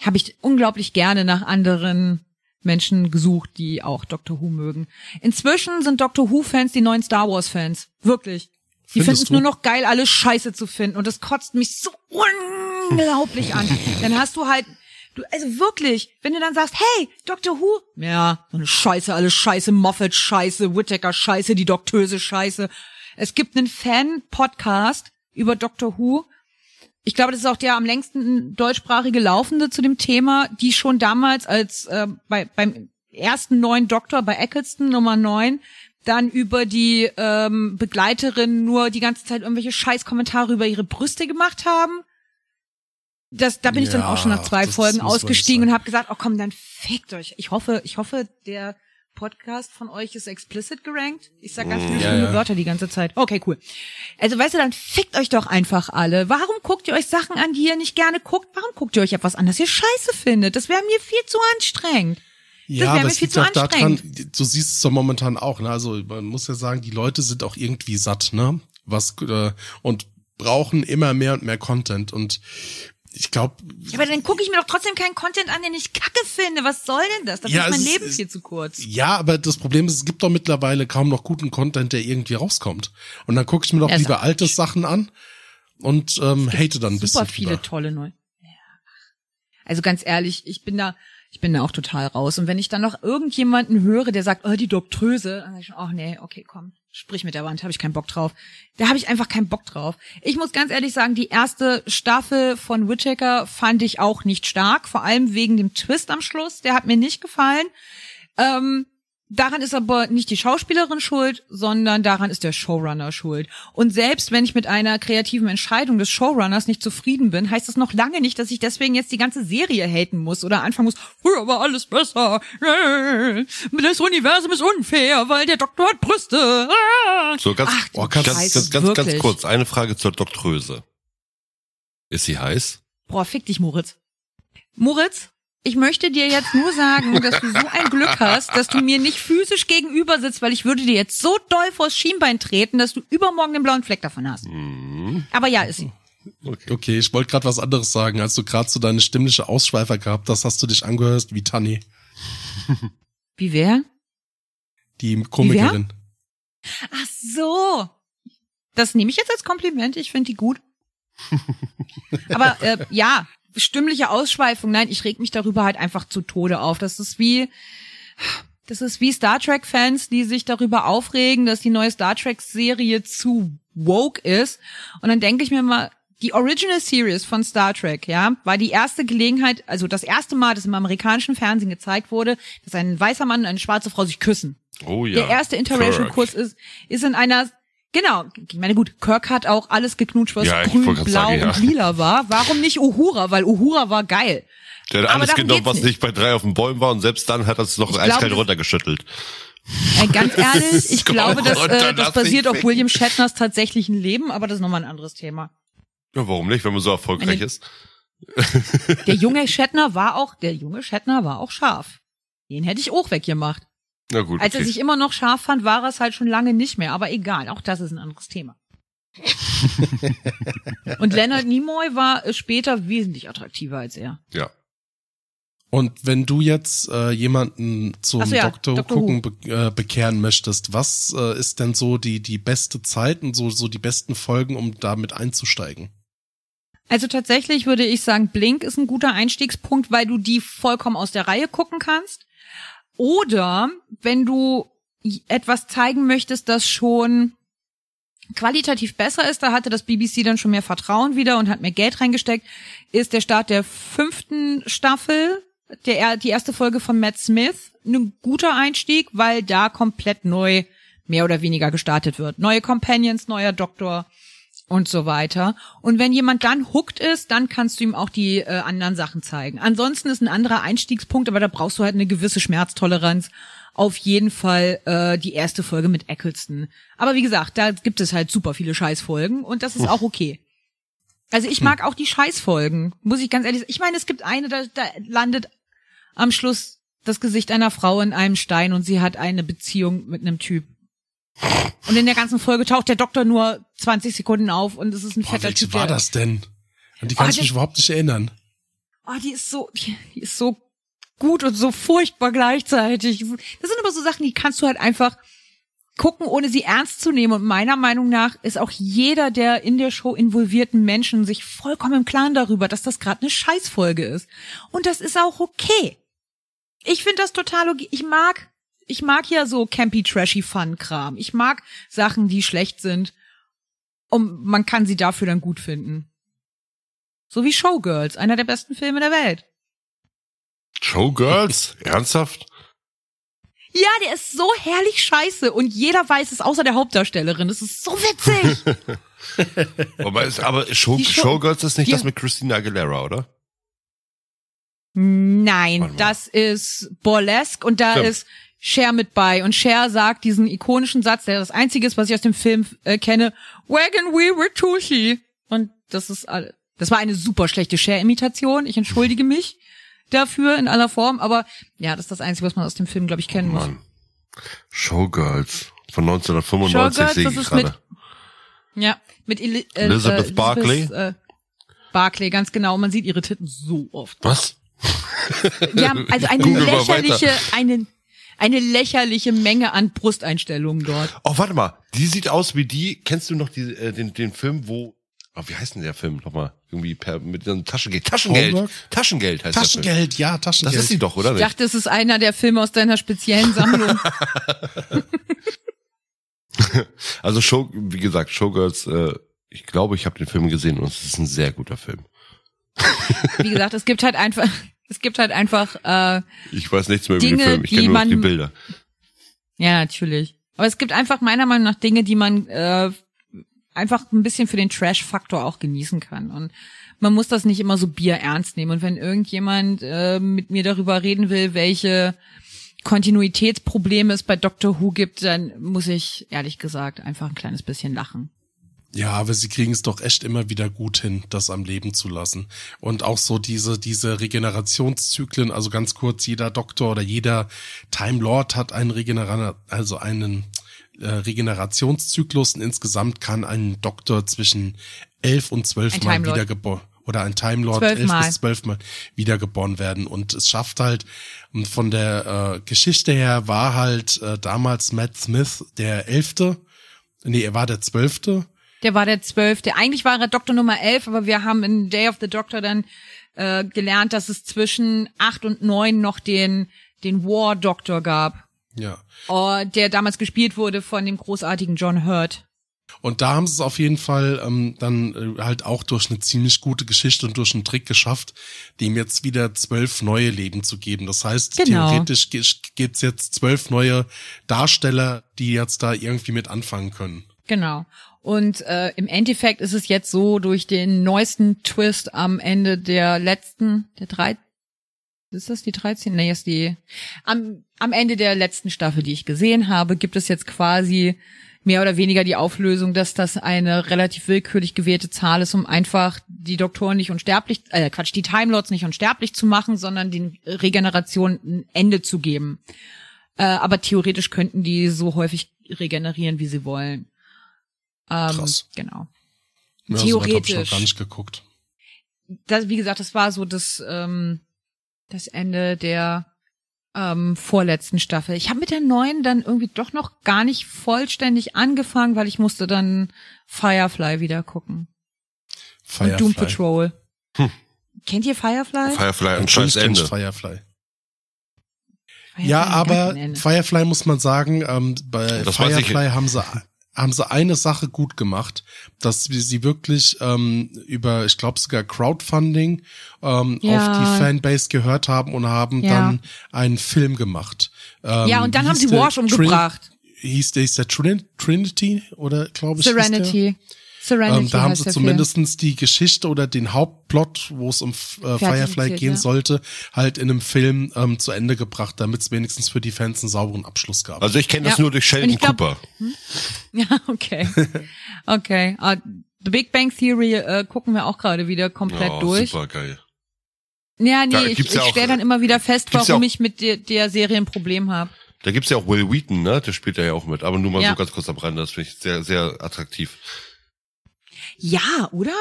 habe ich unglaublich gerne nach anderen Menschen gesucht, die auch Doctor Who mögen. Inzwischen sind Doctor Who-Fans die neuen Star Wars-Fans. Wirklich. Die finden es nur noch geil, alles scheiße zu finden. Und das kotzt mich so unglaublich an. Dann hast du halt, du, also wirklich, wenn du dann sagst, hey, Doctor Who, ja, so eine Scheiße, alles Scheiße, Moffat Scheiße, Whittaker Scheiße, die Doktöse Scheiße. Es gibt einen Fan-Podcast über Doctor Who. Ich glaube, das ist auch der am längsten deutschsprachige Laufende zu dem Thema, die schon damals als äh, bei, beim ersten neuen Doktor bei Eccleston Nummer 9 dann über die ähm, Begleiterin nur die ganze Zeit irgendwelche Scheißkommentare über ihre Brüste gemacht haben. Das, da bin ja, ich dann auch schon nach zwei Folgen ausgestiegen und habe gesagt, oh komm, dann fickt euch. Ich hoffe, ich hoffe, der Podcast von euch ist explicit gerankt. Ich sag ganz mm, viele ja, schlimme ja. Wörter die ganze Zeit. Okay, cool. Also weißt du, dann fickt euch doch einfach alle. Warum guckt ihr euch Sachen an, die ihr nicht gerne guckt? Warum guckt ihr euch etwas an, das ihr scheiße findet? Das wäre mir viel zu anstrengend. Ja, aber es liegt auch daran, du siehst es doch momentan auch, ne? Also man muss ja sagen, die Leute sind auch irgendwie satt, ne? Was äh, und brauchen immer mehr und mehr Content und ich glaube. Ja, aber dann gucke ich mir doch trotzdem keinen Content an, den ich kacke finde. Was soll denn das? Dafür ja, ist mein Leben ist, viel zu kurz. Ja, aber das Problem ist, es gibt doch mittlerweile kaum noch guten Content, der irgendwie rauskommt. Und dann gucke ich mir doch ja, lieber alte Sachen an und ähm, hate dann ein bisschen. Super viele drüber. tolle neue. Ja. Also ganz ehrlich, ich bin da, ich bin da auch total raus. Und wenn ich dann noch irgendjemanden höre, der sagt, oh, die Doktröse, dann sag ich schon, ach nee, okay, komm, sprich mit der Wand, habe ich keinen Bock drauf. Da habe ich einfach keinen Bock drauf. Ich muss ganz ehrlich sagen, die erste Staffel von Whittaker fand ich auch nicht stark, vor allem wegen dem Twist am Schluss, der hat mir nicht gefallen. Ähm, Daran ist aber nicht die Schauspielerin schuld, sondern daran ist der Showrunner schuld. Und selbst wenn ich mit einer kreativen Entscheidung des Showrunners nicht zufrieden bin, heißt das noch lange nicht, dass ich deswegen jetzt die ganze Serie haten muss oder anfangen muss, früher war alles besser. Das Universum ist unfair, weil der Doktor hat Brüste. So ganz, Ach, oh, ganz, ganz, ganz, ganz, ganz kurz, eine Frage zur Doktröse. Ist sie heiß? Boah, fick dich, Moritz. Moritz, ich möchte dir jetzt nur sagen, dass du so ein Glück hast, dass du mir nicht physisch gegenüber sitzt, weil ich würde dir jetzt so doll vors Schienbein treten, dass du übermorgen den blauen Fleck davon hast. Mhm. Aber ja, ist sie. Okay, okay ich wollte gerade was anderes sagen. Als du gerade so deine stimmliche Ausschweifer gehabt hast, hast du dich angehört wie Tanni. Wie wer? Die Komikerin. Ach so. Das nehme ich jetzt als Kompliment. Ich finde die gut. Aber äh, ja, stimmliche Ausschweifung. Nein, ich reg mich darüber halt einfach zu Tode auf. Das ist wie, das ist wie Star Trek Fans, die sich darüber aufregen, dass die neue Star Trek Serie zu woke ist. Und dann denke ich mir mal, die Original Series von Star Trek, ja, war die erste Gelegenheit, also das erste Mal, dass im amerikanischen Fernsehen gezeigt wurde, dass ein weißer Mann und eine schwarze Frau sich küssen. Oh ja. Der erste Interracial-Kurs ist, ist in einer Genau, ich meine gut, Kirk hat auch alles geknutscht, was ja, grün, blau sagen, ja. und lila war. Warum nicht Uhura? Weil Uhura war geil. Der hat alles genommen, was nicht bei drei auf den Bäumen war und selbst dann hat er es noch eiskalt runtergeschüttelt. Äh, ganz ehrlich, ich glaube, das, äh, das basiert auf William Shatners tatsächlichen Leben, aber das ist nochmal ein anderes Thema. Ja, warum nicht, wenn man so erfolgreich Eine, ist? Der junge Shatner war auch, der junge Shatner war auch scharf. Den hätte ich auch weggemacht. Na gut. Als okay. er sich immer noch scharf fand, war er es halt schon lange nicht mehr. Aber egal, auch das ist ein anderes Thema. Und Leonard Nimoy war später wesentlich attraktiver als er. Ja. Und wenn du jetzt äh, jemanden zum so, ja, Doktor, Doktor gucken be äh, bekehren möchtest, was äh, ist denn so die die beste Zeit und so so die besten Folgen, um damit einzusteigen? Also tatsächlich würde ich sagen, Blink ist ein guter Einstiegspunkt, weil du die vollkommen aus der Reihe gucken kannst. Oder wenn du etwas zeigen möchtest, das schon qualitativ besser ist, da hatte das BBC dann schon mehr Vertrauen wieder und hat mehr Geld reingesteckt, ist der Start der fünften Staffel, der, die erste Folge von Matt Smith, ein guter Einstieg, weil da komplett neu mehr oder weniger gestartet wird. Neue Companions, neuer Doktor und so weiter. Und wenn jemand dann hooked ist, dann kannst du ihm auch die äh, anderen Sachen zeigen. Ansonsten ist ein anderer Einstiegspunkt, aber da brauchst du halt eine gewisse Schmerztoleranz. Auf jeden Fall äh, die erste Folge mit Eccleston. Aber wie gesagt, da gibt es halt super viele Scheißfolgen und das ist auch okay. Also ich mag auch die Scheißfolgen, muss ich ganz ehrlich sagen. Ich meine, es gibt eine, da, da landet am Schluss das Gesicht einer Frau in einem Stein und sie hat eine Beziehung mit einem Typ. Und in der ganzen Folge taucht der Doktor nur 20 Sekunden auf und es ist ein Boah, fetter Typ. war das denn? An die kann Oh, ich mich überhaupt nicht erinnern. Oh, die ist so, die, die ist so gut und so furchtbar gleichzeitig. Das sind aber so Sachen, die kannst du halt einfach gucken, ohne sie ernst zu nehmen. Und meiner Meinung nach ist auch jeder der in der Show involvierten Menschen sich vollkommen im Klaren darüber, dass das gerade eine Scheißfolge ist. Und das ist auch okay. Ich finde das total okay. Ich mag, ich mag ja so campy, trashy Fun-Kram. Ich mag Sachen, die schlecht sind. Und man kann sie dafür dann gut finden. So wie Showgirls, einer der besten Filme der Welt. Showgirls? Ernsthaft? Ja, der ist so herrlich scheiße und jeder weiß es außer der Hauptdarstellerin. Das ist so witzig. Aber, ist, aber Show, Show- Showgirls ist nicht das mit Christina Aguilera, oder? Nein, das ist Burlesque und da Stimmt. ist Cher mit bei. Und Cher sagt diesen ikonischen Satz, der das einzige ist, was ich aus dem Film äh, kenne, Wagon we were Tushi. Und das ist all- das war eine super schlechte Cher-Imitation. Ich entschuldige mich dafür in aller Form, aber ja, das ist das Einzige, was man aus dem Film, glaube ich, kennen muss. Mann. Showgirls von 1995 Showgirls, sehe das ich ist gerade. Ja, mit Eli äh, Elizabeth äh, Barkley? Äh, Barclay, ganz genau. Man sieht ihre Titten so oft. Was? Wir haben also eine lächerliche, weiter. Eine, lächerliche Menge an Brusteinstellungen dort. Oh, warte mal. Die sieht aus wie die. Kennst du noch die, äh, den, den Film, wo. Oh, wie heißt denn der Film nochmal? Irgendwie per, mit so einem Taschengeld. Taschengeld. Homework? Taschengeld heißt der Film. Taschengeld, ja, Taschengeld. Das ist sie doch, oder Ich dachte, es ist einer der Filme aus deiner speziellen Sammlung. Also Show, wie gesagt, Showgirls, äh, ich glaube, ich habe den Film gesehen und es ist ein sehr guter Film. Wie gesagt, es gibt halt einfach, es gibt halt einfach, äh, Ich weiß nichts mehr über Dinge, den Film. Ich die kenne nur noch man- die Bilder. ja, natürlich. Aber es gibt einfach meiner Meinung nach Dinge, die man äh, einfach ein bisschen für den Trash-Faktor auch genießen kann. Und man muss das nicht immer so Bier ernst nehmen. Und wenn irgendjemand äh, mit mir darüber reden will, welche Kontinuitätsprobleme es bei Doctor Who gibt, dann muss ich ehrlich gesagt einfach ein kleines bisschen lachen. Ja, aber sie kriegen es doch echt immer wieder gut hin, das am Leben zu lassen. Und auch so diese, diese Regenerationszyklen, also ganz kurz, jeder Doktor oder jeder Time Lord hat einen Regenera also einen äh, Regenerationszyklus und insgesamt kann ein Doktor zwischen elf und zwölf Mal wiedergeboren oder ein Time Lord elf bis zwölf Mal wiedergeboren werden. Und es schafft halt, und von der äh, Geschichte her war halt äh, damals Matt Smith der elfte, nee, er war der zwölfte. Der war der zwölfte. Eigentlich war er Doktor Nummer elf, aber wir haben in Day of the Doctor dann äh, gelernt, dass es zwischen acht und neun noch den den War Doctor gab, Ja. oh, der damals gespielt wurde von dem großartigen John Hurt. Und da haben sie es auf jeden Fall ähm, dann äh, halt auch durch eine ziemlich gute Geschichte und durch einen Trick geschafft, dem jetzt wieder zwölf neue Leben zu geben. Das heißt, Genau. theoretisch gibt's jetzt zwölf neue Darsteller, die jetzt da irgendwie mit anfangen können. Genau. Und äh, im Endeffekt ist es jetzt so, durch den neuesten Twist am Ende der letzten, der drei, ist das die 13? Nee, ist die, am, am Ende der letzten Staffel, die ich gesehen habe, gibt es jetzt quasi mehr oder weniger die Auflösung, dass das eine relativ willkürlich gewählte Zahl ist, um einfach die Doktoren nicht unsterblich, äh, Quatsch, die Time nicht unsterblich zu machen, sondern den Regenerationen ein Ende zu geben. Äh, aber theoretisch könnten die so häufig regenerieren, wie sie wollen. Ähm, Krass. Genau. Ja, so weit hab ich noch Theoretisch. gar nicht geguckt. Das, wie gesagt, das war so das, ähm, das Ende der ähm, vorletzten Staffel. Ich habe mit der neuen dann irgendwie doch noch gar nicht vollständig angefangen, weil ich musste dann Firefly wieder gucken. Firefly. Und Doom Patrol. Kennt ihr Firefly? Firefly ein scheiß Ende. Firefly. Firefly Ja, aber. Firefly muss man sagen, ähm, bei Das. Firefly haben sie haben sie eine Sache gut gemacht, dass wir sie wirklich ähm, über, ich glaube sogar Crowdfunding ähm, Ja. auf die Fanbase gehört haben und haben Ja. dann einen Film gemacht. Ähm, Ja, und dann haben sie? Wash umgebracht. Trin hieß der, hieß der Trin Trinity oder glaube ich? hieß der? Serenity. Ähm, da haben sie zumindestens die Geschichte oder den Hauptplot, wo es um äh, Firefly gehen ja. sollte, halt in einem Film ähm, zu Ende gebracht, damit es wenigstens für die Fans einen sauberen Abschluss gab. Also ich kenne das Ja. nur durch Sheldon glaub- Cooper. Film. Ja, okay. Okay. Uh, The Big Bang Theory äh, gucken wir auch gerade wieder komplett Oh, durch. super geil. Ja, nee, Da ich, ich stelle dann immer wieder fest, warum auch- ich mit der, der Serie ein Problem habe. Da gibt's ja auch Will Wheaton, ne? Der spielt da ja auch mit. Aber nur mal Ja. so ganz kurz am Rande. Das finde ich sehr, sehr attraktiv. Ja, oder?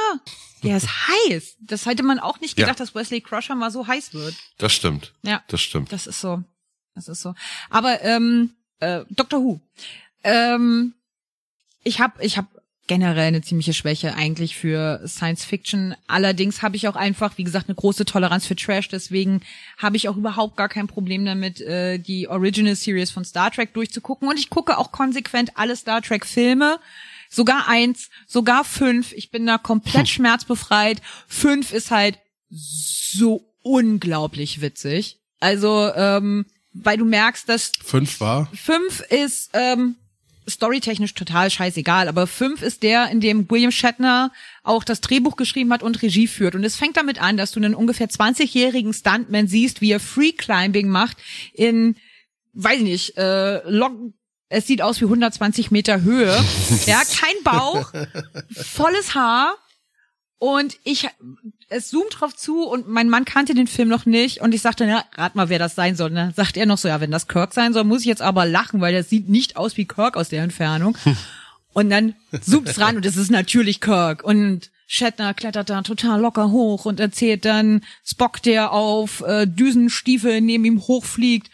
Der ist heiß. Das hätte man auch nicht Ja. gedacht, dass Wesley Crusher mal so heiß wird. Das stimmt. Ja. Das stimmt. Das ist so. Das ist so. Aber ähm, äh, Doctor Who. Ähm, ich habe ich hab generell eine ziemliche Schwäche eigentlich für Science Fiction. Allerdings habe ich auch einfach, wie gesagt, eine große Toleranz für Trash. Deswegen habe ich auch überhaupt gar kein Problem damit, äh, die Original Series von Star Trek durchzugucken. Und ich gucke auch konsequent alle Star Trek Filme. Sogar eins, sogar fünf. Ich bin da komplett schmerzbefreit. Fünf ist halt so unglaublich witzig. Also, ähm, weil du merkst, dass Fünf war. fünf ist ähm, storytechnisch total scheißegal, aber fünf ist der, in dem William Shatner auch das Drehbuch geschrieben hat und Regie führt. Und es fängt damit an, dass du einen ungefähr 20-jährigen Stuntman siehst, wie er Free Climbing macht in, weiß ich nicht, äh, Log es sieht aus wie 120 Meter Höhe. ja, kein Bauch, volles Haar. Und ich, es zoomt drauf zu und mein Mann kannte den Film noch nicht und ich sagte, na, rat mal, wer das sein soll. Und dann sagt er noch so, ja, wenn das Kirk sein soll, muss ich jetzt aber lachen, weil das sieht nicht aus wie Kirk aus der Entfernung. Und dann zoomt's ran und es ist natürlich Kirk. Und Shatner klettert da total locker hoch und erzählt dann Spock, der auf äh, Düsenstiefel neben ihm hochfliegt,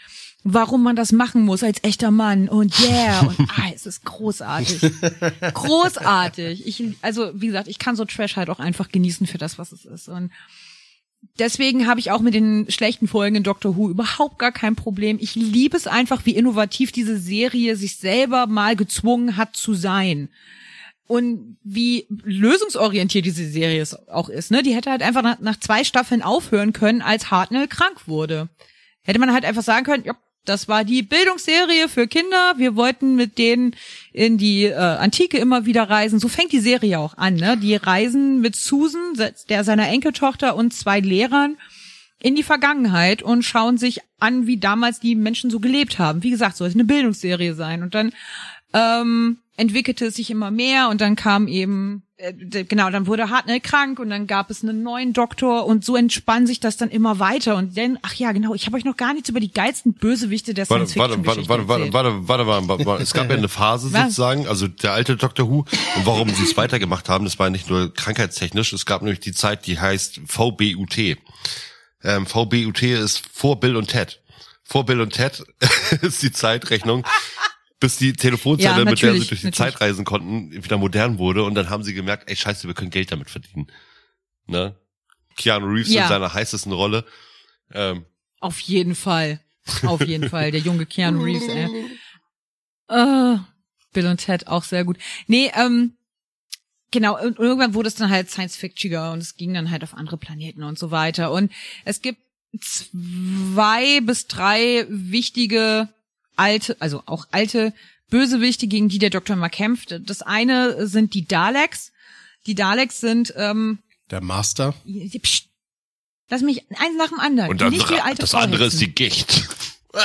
warum man das machen muss als echter Mann. Und yeah, und ah, es ist großartig. Großartig. Ich, also, wie gesagt, ich kann so Trash halt auch einfach genießen für das, was es ist. Und deswegen habe ich auch mit den schlechten Folgen in Doctor Who überhaupt gar kein Problem. Ich liebe es einfach, wie innovativ diese Serie sich selber mal gezwungen hat zu sein. Und wie lösungsorientiert diese Serie auch ist, ne? Die hätte halt einfach nach, nach zwei Staffeln aufhören können, als Hartnell krank wurde. Hätte man halt einfach sagen können, ja, das war die Bildungsserie für Kinder. Wir wollten mit denen in die äh, Antike immer wieder reisen. So fängt die Serie auch an. Ne? Die reisen mit Susan, der seiner Enkeltochter und zwei Lehrern in die Vergangenheit und schauen sich an, wie damals die Menschen so gelebt haben. Wie gesagt, soll es eine Bildungsserie sein. Und dann ähm, entwickelte es sich immer mehr und dann kam eben, genau, dann wurde Hartnell krank und dann gab es einen neuen Doktor und so entspann sich das dann immer weiter. Und dann, ach ja, genau, ich habe euch noch gar nichts über die geilsten Bösewichte der Warte, Science warte, warte, warte, warte, erzählt. warte, warte, warte, warte, warte. Es gab ja eine Phase sozusagen, also der alte Doctor Who und warum sie es weitergemacht haben, das war nicht nur krankheitstechnisch, es gab nämlich die Zeit, die heißt VBUT. Ähm, VBUT ist vor Bill und Ted. Vor Bill und Ted ist die Zeitrechnung, bis die Telefonzelle, Ja, mit der sie durch die natürlich. Zeit reisen konnten, wieder modern wurde und dann haben sie gemerkt, ey scheiße, wir können Geld damit verdienen. Ne? Keanu Reeves Ja. in seiner heißesten Rolle. Ähm, Auf jeden Fall. Auf jeden Fall. Der junge Keanu Reeves, ey. Äh, Bill und Ted auch sehr gut. Nee, ähm, genau, und irgendwann wurde es dann halt Science-Fictiger und es ging dann halt auf andere Planeten und so weiter. Und es gibt zwei bis drei wichtige alte, also auch alte Bösewichte, gegen die der Doktor mal kämpft. Das eine sind die Daleks. Die Daleks sind, ähm, Der Master. pst, lass mich eins nach dem anderen. und dann, Nicht die alte das Frau andere ist die Gicht.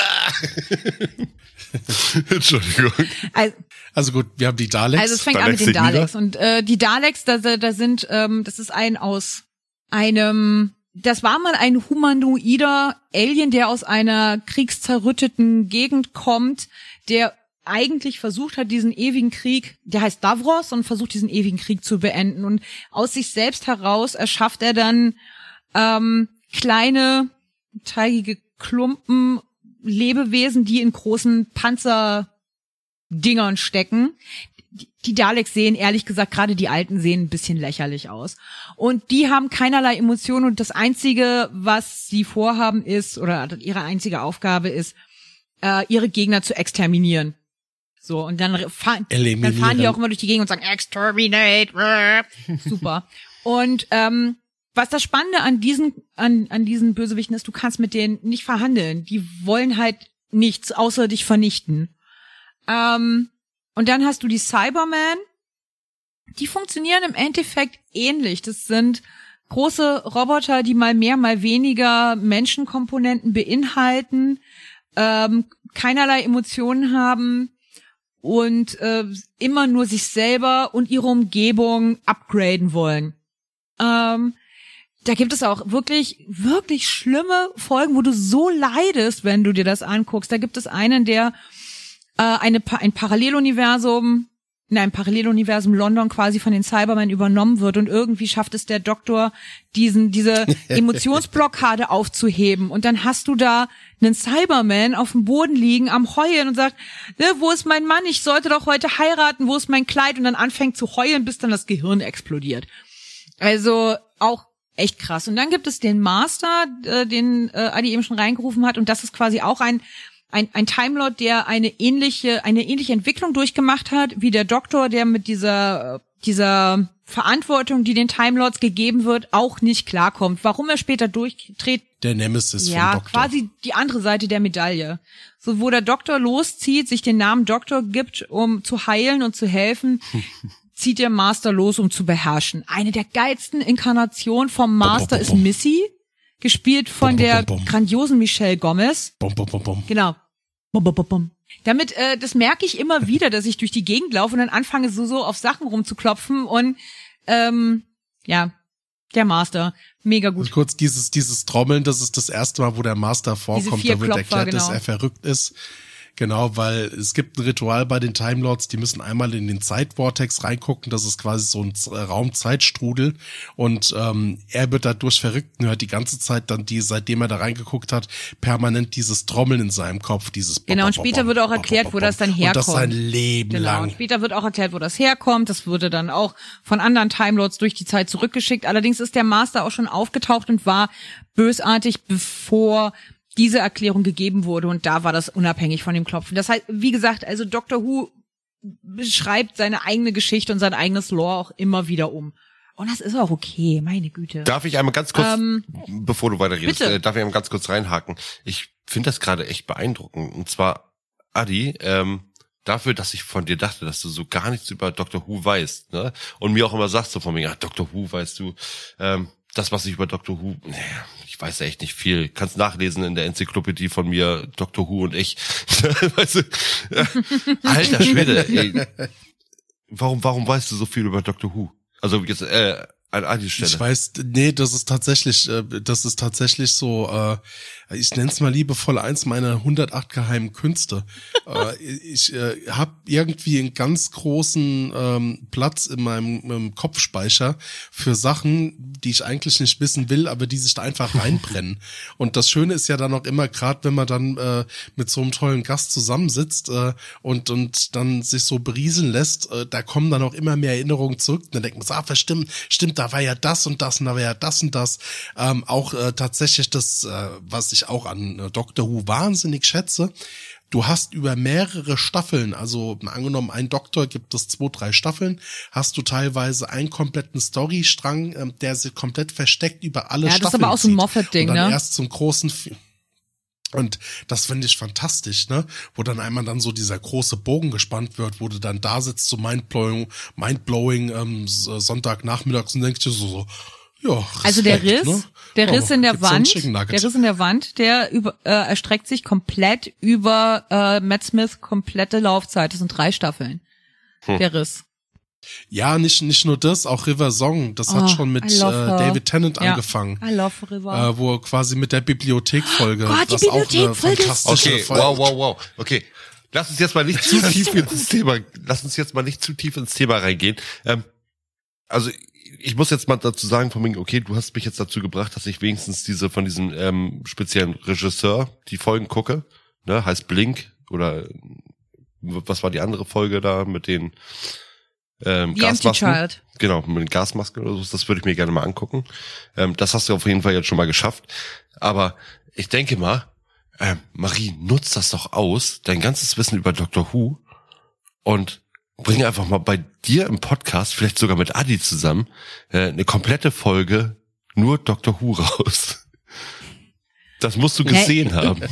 Entschuldigung. Also, Also gut, wir haben die Daleks. Also es fängt Da an mit den. Daleks. Und äh, die Daleks, da, da da sind, ähm, das ist ein aus einem, das war mal ein humanoider Alien, der aus einer kriegszerrütteten Gegend kommt, der eigentlich versucht hat, diesen ewigen Krieg, der heißt Davros und versucht, diesen ewigen Krieg zu beenden. Und aus sich selbst heraus erschafft er dann ähm, kleine, teigige Klumpen, Lebewesen, die in großen Panzerdingern stecken. Die- Daleks sehen, ehrlich gesagt, gerade die alten sehen ein bisschen lächerlich aus. Und die haben keinerlei Emotionen und das Einzige, was sie vorhaben ist, oder ihre einzige Aufgabe ist, äh, ihre Gegner zu exterminieren. So, und dann, fahren, dann fahren die auch immer durch die Gegend und sagen, exterminate. Super. Und ähm, was das Spannende an diesen, an, an diesen Bösewichten ist, du kannst mit denen nicht verhandeln. Die wollen halt nichts außer dich vernichten. Ähm, und dann hast du die Cybermen. Die funktionieren im Endeffekt ähnlich. Das sind große Roboter, die mal mehr, mal weniger Menschenkomponenten beinhalten, ähm, keinerlei Emotionen haben und äh, immer nur sich selber und ihre Umgebung upgraden wollen. Ähm, da gibt es auch wirklich, wirklich schlimme Folgen, wo du so leidest, wenn du dir das anguckst. Da gibt es einen, der äh, eine, ein Paralleluniversum, in einem Paralleluniversum London quasi von den Cybermen übernommen wird und irgendwie schafft es der Doktor, diesen, diese Emotionsblockade aufzuheben. Und dann hast du da einen Cyberman auf dem Boden liegen, am Heulen und sagt, ne, wo ist mein Mann? Ich sollte doch heute heiraten, wo ist mein Kleid? Und dann anfängt zu heulen, bis dann das Gehirn explodiert. Also auch echt krass. Und dann gibt es den Master, äh, den äh, Adi eben schon reingerufen hat. Und das ist quasi auch ein ein, ein Timelord, der eine ähnliche, eine ähnliche Entwicklung durchgemacht hat, wie der Doktor, der mit dieser, dieser Verantwortung, die den Timelords gegeben wird, auch nicht klarkommt. Warum er später durchdreht, Der Nemesis ja, vom Doktor. quasi die andere Seite der Medaille. So, wo der Doktor loszieht, sich den Namen Doktor gibt, um zu heilen und zu helfen, zieht der Master los, um zu beherrschen. Eine der geilsten Inkarnationen vom Master bom, ist bom. Missy, gespielt von Bom, bom, der bom, bom. grandiosen Michelle Gomez. Bom, bom, bom, bom. Genau. Bum, bum, bum. Damit, äh, das merke ich immer wieder, dass ich durch die Gegend laufe und dann anfange, so, so auf Sachen rumzuklopfen und ähm, ja, der Master. Mega gut. Und kurz dieses, dieses Trommeln, das ist das erste Mal, wo der Master vorkommt, vier da wird Klopfer, erklärt, dass genau. er verrückt ist. Genau, weil es gibt ein Ritual bei den Time Lords, die müssen einmal in den Zeitvortex reingucken, das ist quasi so ein Z- Raumzeitstrudel und ähm, er wird dadurch verrückt und hört die ganze Zeit dann, die, seitdem er da reingeguckt hat, permanent dieses Trommeln in seinem Kopf, dieses Genau, und später wird auch erklärt, wo das dann Und das herkommt. sein Leben Genau. Und lang. später wird auch erklärt, wo das herkommt. Das wurde dann auch von anderen Timelords durch die Zeit zurückgeschickt. Allerdings ist der Master auch schon aufgetaucht und war bösartig, bevor diese Erklärung gegeben wurde. Und da war das unabhängig von dem Klopfen. Das heißt, wie gesagt, also Doctor Who beschreibt seine eigene Geschichte und sein eigenes Lore auch immer wieder um. Und das ist auch okay, meine Güte. Darf ich einmal ganz kurz, Ähm, bevor du weiterredest, bitte. äh, darf ich einmal ganz kurz reinhaken? Ich finde das gerade echt beeindruckend. Und zwar, Adi, ähm, dafür, dass ich von dir dachte, dass du so gar nichts über Dr. Who weißt, ne? Und mir auch immer sagst so von mir, ja, Dr. Who weißt du, ähm, das, was ich über Dr. Who, naja, ich weiß echt nicht viel. Kannst nachlesen in der Enzyklopädie von mir, Dr. Who und ich. weißt du, alter Schwede, ey. Warum, warum weißt du so viel über Dr. Who? Also jetzt, äh, an Adis Stelle. Ich weiß, nee, das ist tatsächlich, äh, das ist tatsächlich so, äh, ich nenne es mal liebevoll eins meiner 108 geheimen Künste. äh, ich äh, habe irgendwie einen ganz großen ähm, Platz in meinem, Kopfspeicher für Sachen, die ich eigentlich nicht wissen will, aber die sich da einfach reinbrennen. Und das Schöne ist ja dann auch immer, gerade wenn man dann äh, mit so einem tollen Gast zusammensitzt äh, und, und dann sich so berieseln lässt, äh, da kommen dann auch immer mehr Erinnerungen zurück. Und dann denkt man, so, ah, verstimmt, stimmt, da war ja das und das und da war ja das und das. Ähm, auch äh, tatsächlich das, äh, was ich auch an äh, Doctor Who wahnsinnig schätze, Du hast über mehrere Staffeln, also angenommen, ein Doktor gibt es zwei, drei Staffeln, hast du teilweise einen kompletten Storystrang, ähm, der sich komplett versteckt über alle Ja, das ist Staffeln aber auch so ein. Moffat-Ding, ne? erst zum großen Fi- und das finde ich fantastisch, ne? Wo dann einmal dann so dieser große Bogen gespannt wird, wo du dann da sitzt, so mindblowing, mindblowing ähm, Sonntagnachmittags und denkst dir so, so ja, Also der Respekt, Riss, ne? der Ja, Riss in der Wand, der Riss in der Wand, der über, äh, erstreckt sich komplett über äh, Matt Smiths komplette Laufzeit. Das sind drei Staffeln. Hm. Der Riss. Ja, nicht, nicht nur das, auch River Song. Das hat Oh, schon mit äh. David Tennant Ja. angefangen. I love River. Äh, wo er quasi mit der Bibliothekfolge. Oh die Bibliothekfolge ist fantastische Okay, Folge- wow, wow, wow. Okay. Lass uns jetzt mal nicht zu tief ins Thema, lass uns jetzt mal nicht zu tief ins Thema reingehen. Ähm, also ich muss jetzt mal dazu sagen, von mir, okay, du hast mich jetzt dazu gebracht, dass ich wenigstens diese von diesem ähm, speziellen Regisseur die Folgen gucke. Ne, heißt Blink oder was war die andere Folge da mit den ähm, The Empty Gasmasken? Child. Genau, mit den Gasmasken oder so, das würde ich mir gerne mal angucken. Ähm, das hast du auf jeden Fall jetzt schon mal geschafft. Aber ich denke mal, ähm, Marie, nutzt das doch aus, dein ganzes Wissen über Dr. Who, und bringe einfach mal bei dir im Podcast, vielleicht sogar mit Adi zusammen, äh, eine komplette Folge nur Dr. Who raus. Das musst du gesehen haben.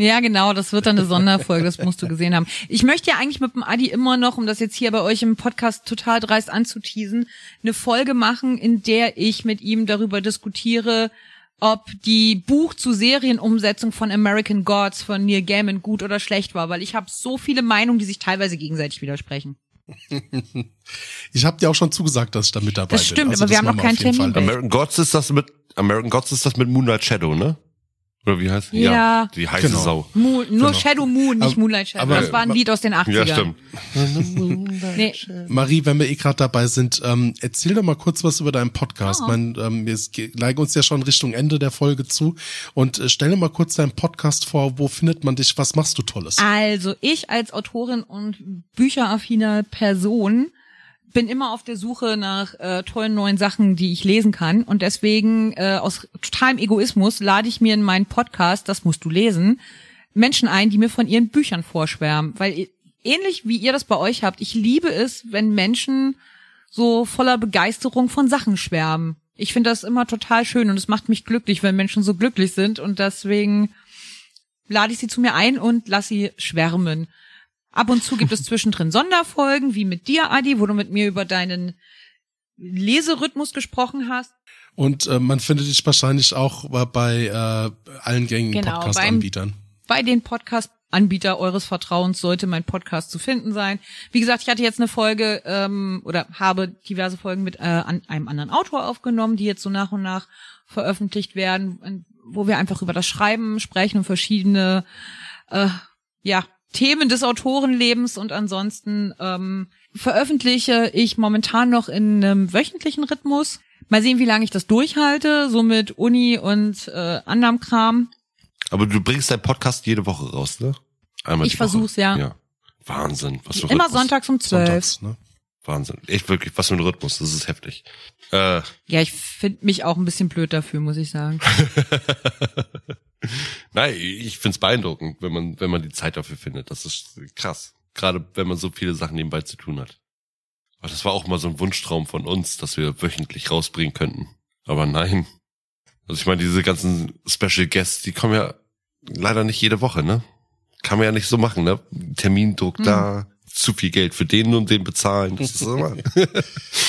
Ja, genau, das wird dann eine Sonderfolge, das musst du gesehen haben. Ich möchte ja eigentlich mit dem Adi immer noch, um das jetzt hier bei euch im Podcast total dreist anzuteasen, eine Folge machen, in der ich mit ihm darüber diskutiere, ob die Buch zu Serienumsetzung von American Gods von Neil Gaiman gut oder schlecht war, weil ich habe so viele Meinungen, die sich teilweise gegenseitig widersprechen. Ich habe dir auch schon zugesagt, dass ich da mit dabei Das bin. stimmt, aber wir haben noch keinen Termin. American Gods ist das mit American Gods ist das mit Moonlight Shadow, ne? Oder wie heißt? Ja. die heiße Genau. Sau. Moon, nur Genau. Shadow Moon, nicht Aber- Moonlight Shadow. aber- das war ein Lied aus den 80ern. Ja, stimmt. Nee, Marie, wenn wir eh gerade dabei sind, ähm, erzähl doch mal kurz was über deinen Podcast. Oh. Mein, ähm, wir ge- neigen uns ja schon Richtung Ende der Folge zu. Und äh, stell dir mal kurz deinen Podcast vor. Wo findet man dich? Was machst du Tolles? Also ich als Autorin und bücheraffiner Person bin immer auf der Suche nach äh, tollen neuen Sachen, die ich lesen kann. Und deswegen äh, aus totalem Egoismus lade ich mir in meinen Podcast, das musst du lesen, Menschen ein, die mir von ihren Büchern vorschwärmen. Weil ähnlich wie ihr das bei euch habt, ich liebe es, wenn Menschen so voller Begeisterung von Sachen schwärmen. Ich finde das immer total schön und es macht mich glücklich, wenn Menschen so glücklich sind. Und deswegen lade ich sie zu mir ein und lass sie schwärmen. Ab und zu gibt es zwischendrin Sonderfolgen, wie mit dir, Adi, wo du mit mir über deinen Leserhythmus gesprochen hast. Und äh, man findet dich wahrscheinlich auch bei äh, allen gängigen Genau, Podcast-Anbietern. Bei den Podcast-Anbieter eures Vertrauens sollte mein Podcast zu finden sein. Wie gesagt, ich hatte jetzt eine Folge ähm, oder habe diverse Folgen mit äh, an einem anderen Autor aufgenommen, die jetzt so nach und nach veröffentlicht werden, wo wir einfach über das Schreiben sprechen und verschiedene äh, ja, Themen des Autorenlebens und ansonsten ähm, veröffentliche ich momentan noch in einem wöchentlichen Rhythmus. Mal sehen, wie lange ich das durchhalte, so mit Uni und äh, anderem Kram. Aber du bringst deinen Podcast jede Woche raus, ne? Einmal Ich Woche. versuch's, ja. ja. Wahnsinn, was für ein Immer Rhythmus. sonntags um zwölf. Sonntags, ne? Wahnsinn. Echt wirklich, was für ein Rhythmus, das ist heftig. Äh, Ja, ich finde mich auch ein bisschen blöd dafür, muss ich sagen. Nein, ich find's beeindruckend, wenn man, wenn man die Zeit dafür findet. Das ist krass. Gerade wenn man so viele Sachen nebenbei zu tun hat. Aber das war auch mal so ein Wunschtraum von uns, dass wir wöchentlich rausbringen könnten. Aber nein. Also ich meine, diese ganzen Special Guests, die kommen ja leider nicht jede Woche, ne? Kann man ja nicht so machen, ne? Termindruck da, zu viel Geld für den und den bezahlen. Das ist immer.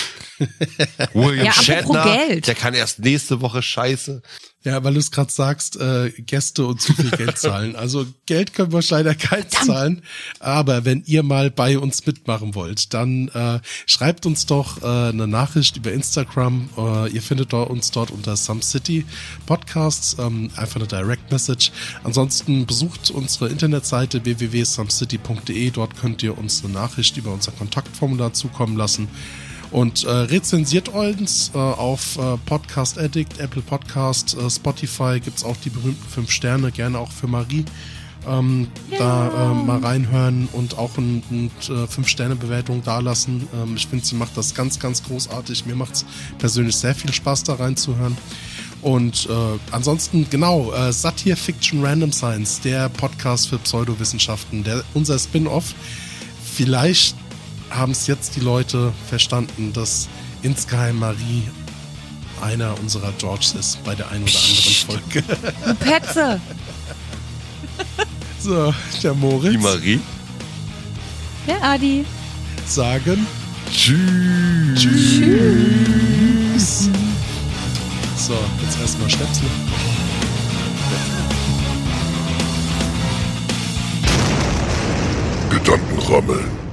William Ja, Shatner, Geld. der kann erst nächste Woche scheiße. Ja, weil du es gerade sagst, äh, Gäste und zu viel Geld zahlen. Also Geld können wir leider keins zahlen. Aber wenn ihr mal bei uns mitmachen wollt, dann äh, schreibt uns doch äh, eine Nachricht über Instagram. Äh, ihr findet uns dort unter Some City Podcasts, ähm, einfach eine Direct Message. Ansonsten besucht unsere Internetseite www.somecity.de. Dort könnt ihr uns eine Nachricht über unser Kontaktformular zukommen lassen. Und äh, rezensiert uns äh, auf äh, Podcast Addict, Apple Podcast, äh, Spotify gibt's auch die berühmten fünf Sterne, gerne auch für Marie. Ähm, Da äh, mal reinhören und auch ein, ein äh, Fünf-Sterne-Bewertung dalassen. Ähm, ich finde, sie macht das ganz, ganz großartig. Mir macht's persönlich sehr viel Spaß, da reinzuhören. Und äh, ansonsten, genau, äh, Satire Fiction Random Science, der Podcast für Pseudowissenschaften, der, unser Spin-off. Vielleicht haben es jetzt die Leute verstanden, dass insgeheim Marie einer unserer Georges ist bei der einen oder anderen Folge. Du Petze! So, der Moritz Die Marie. Der Adi. sagen Tschüss. Tschüss. So, jetzt erstmal Schnäpsel. Gedankenrammeln.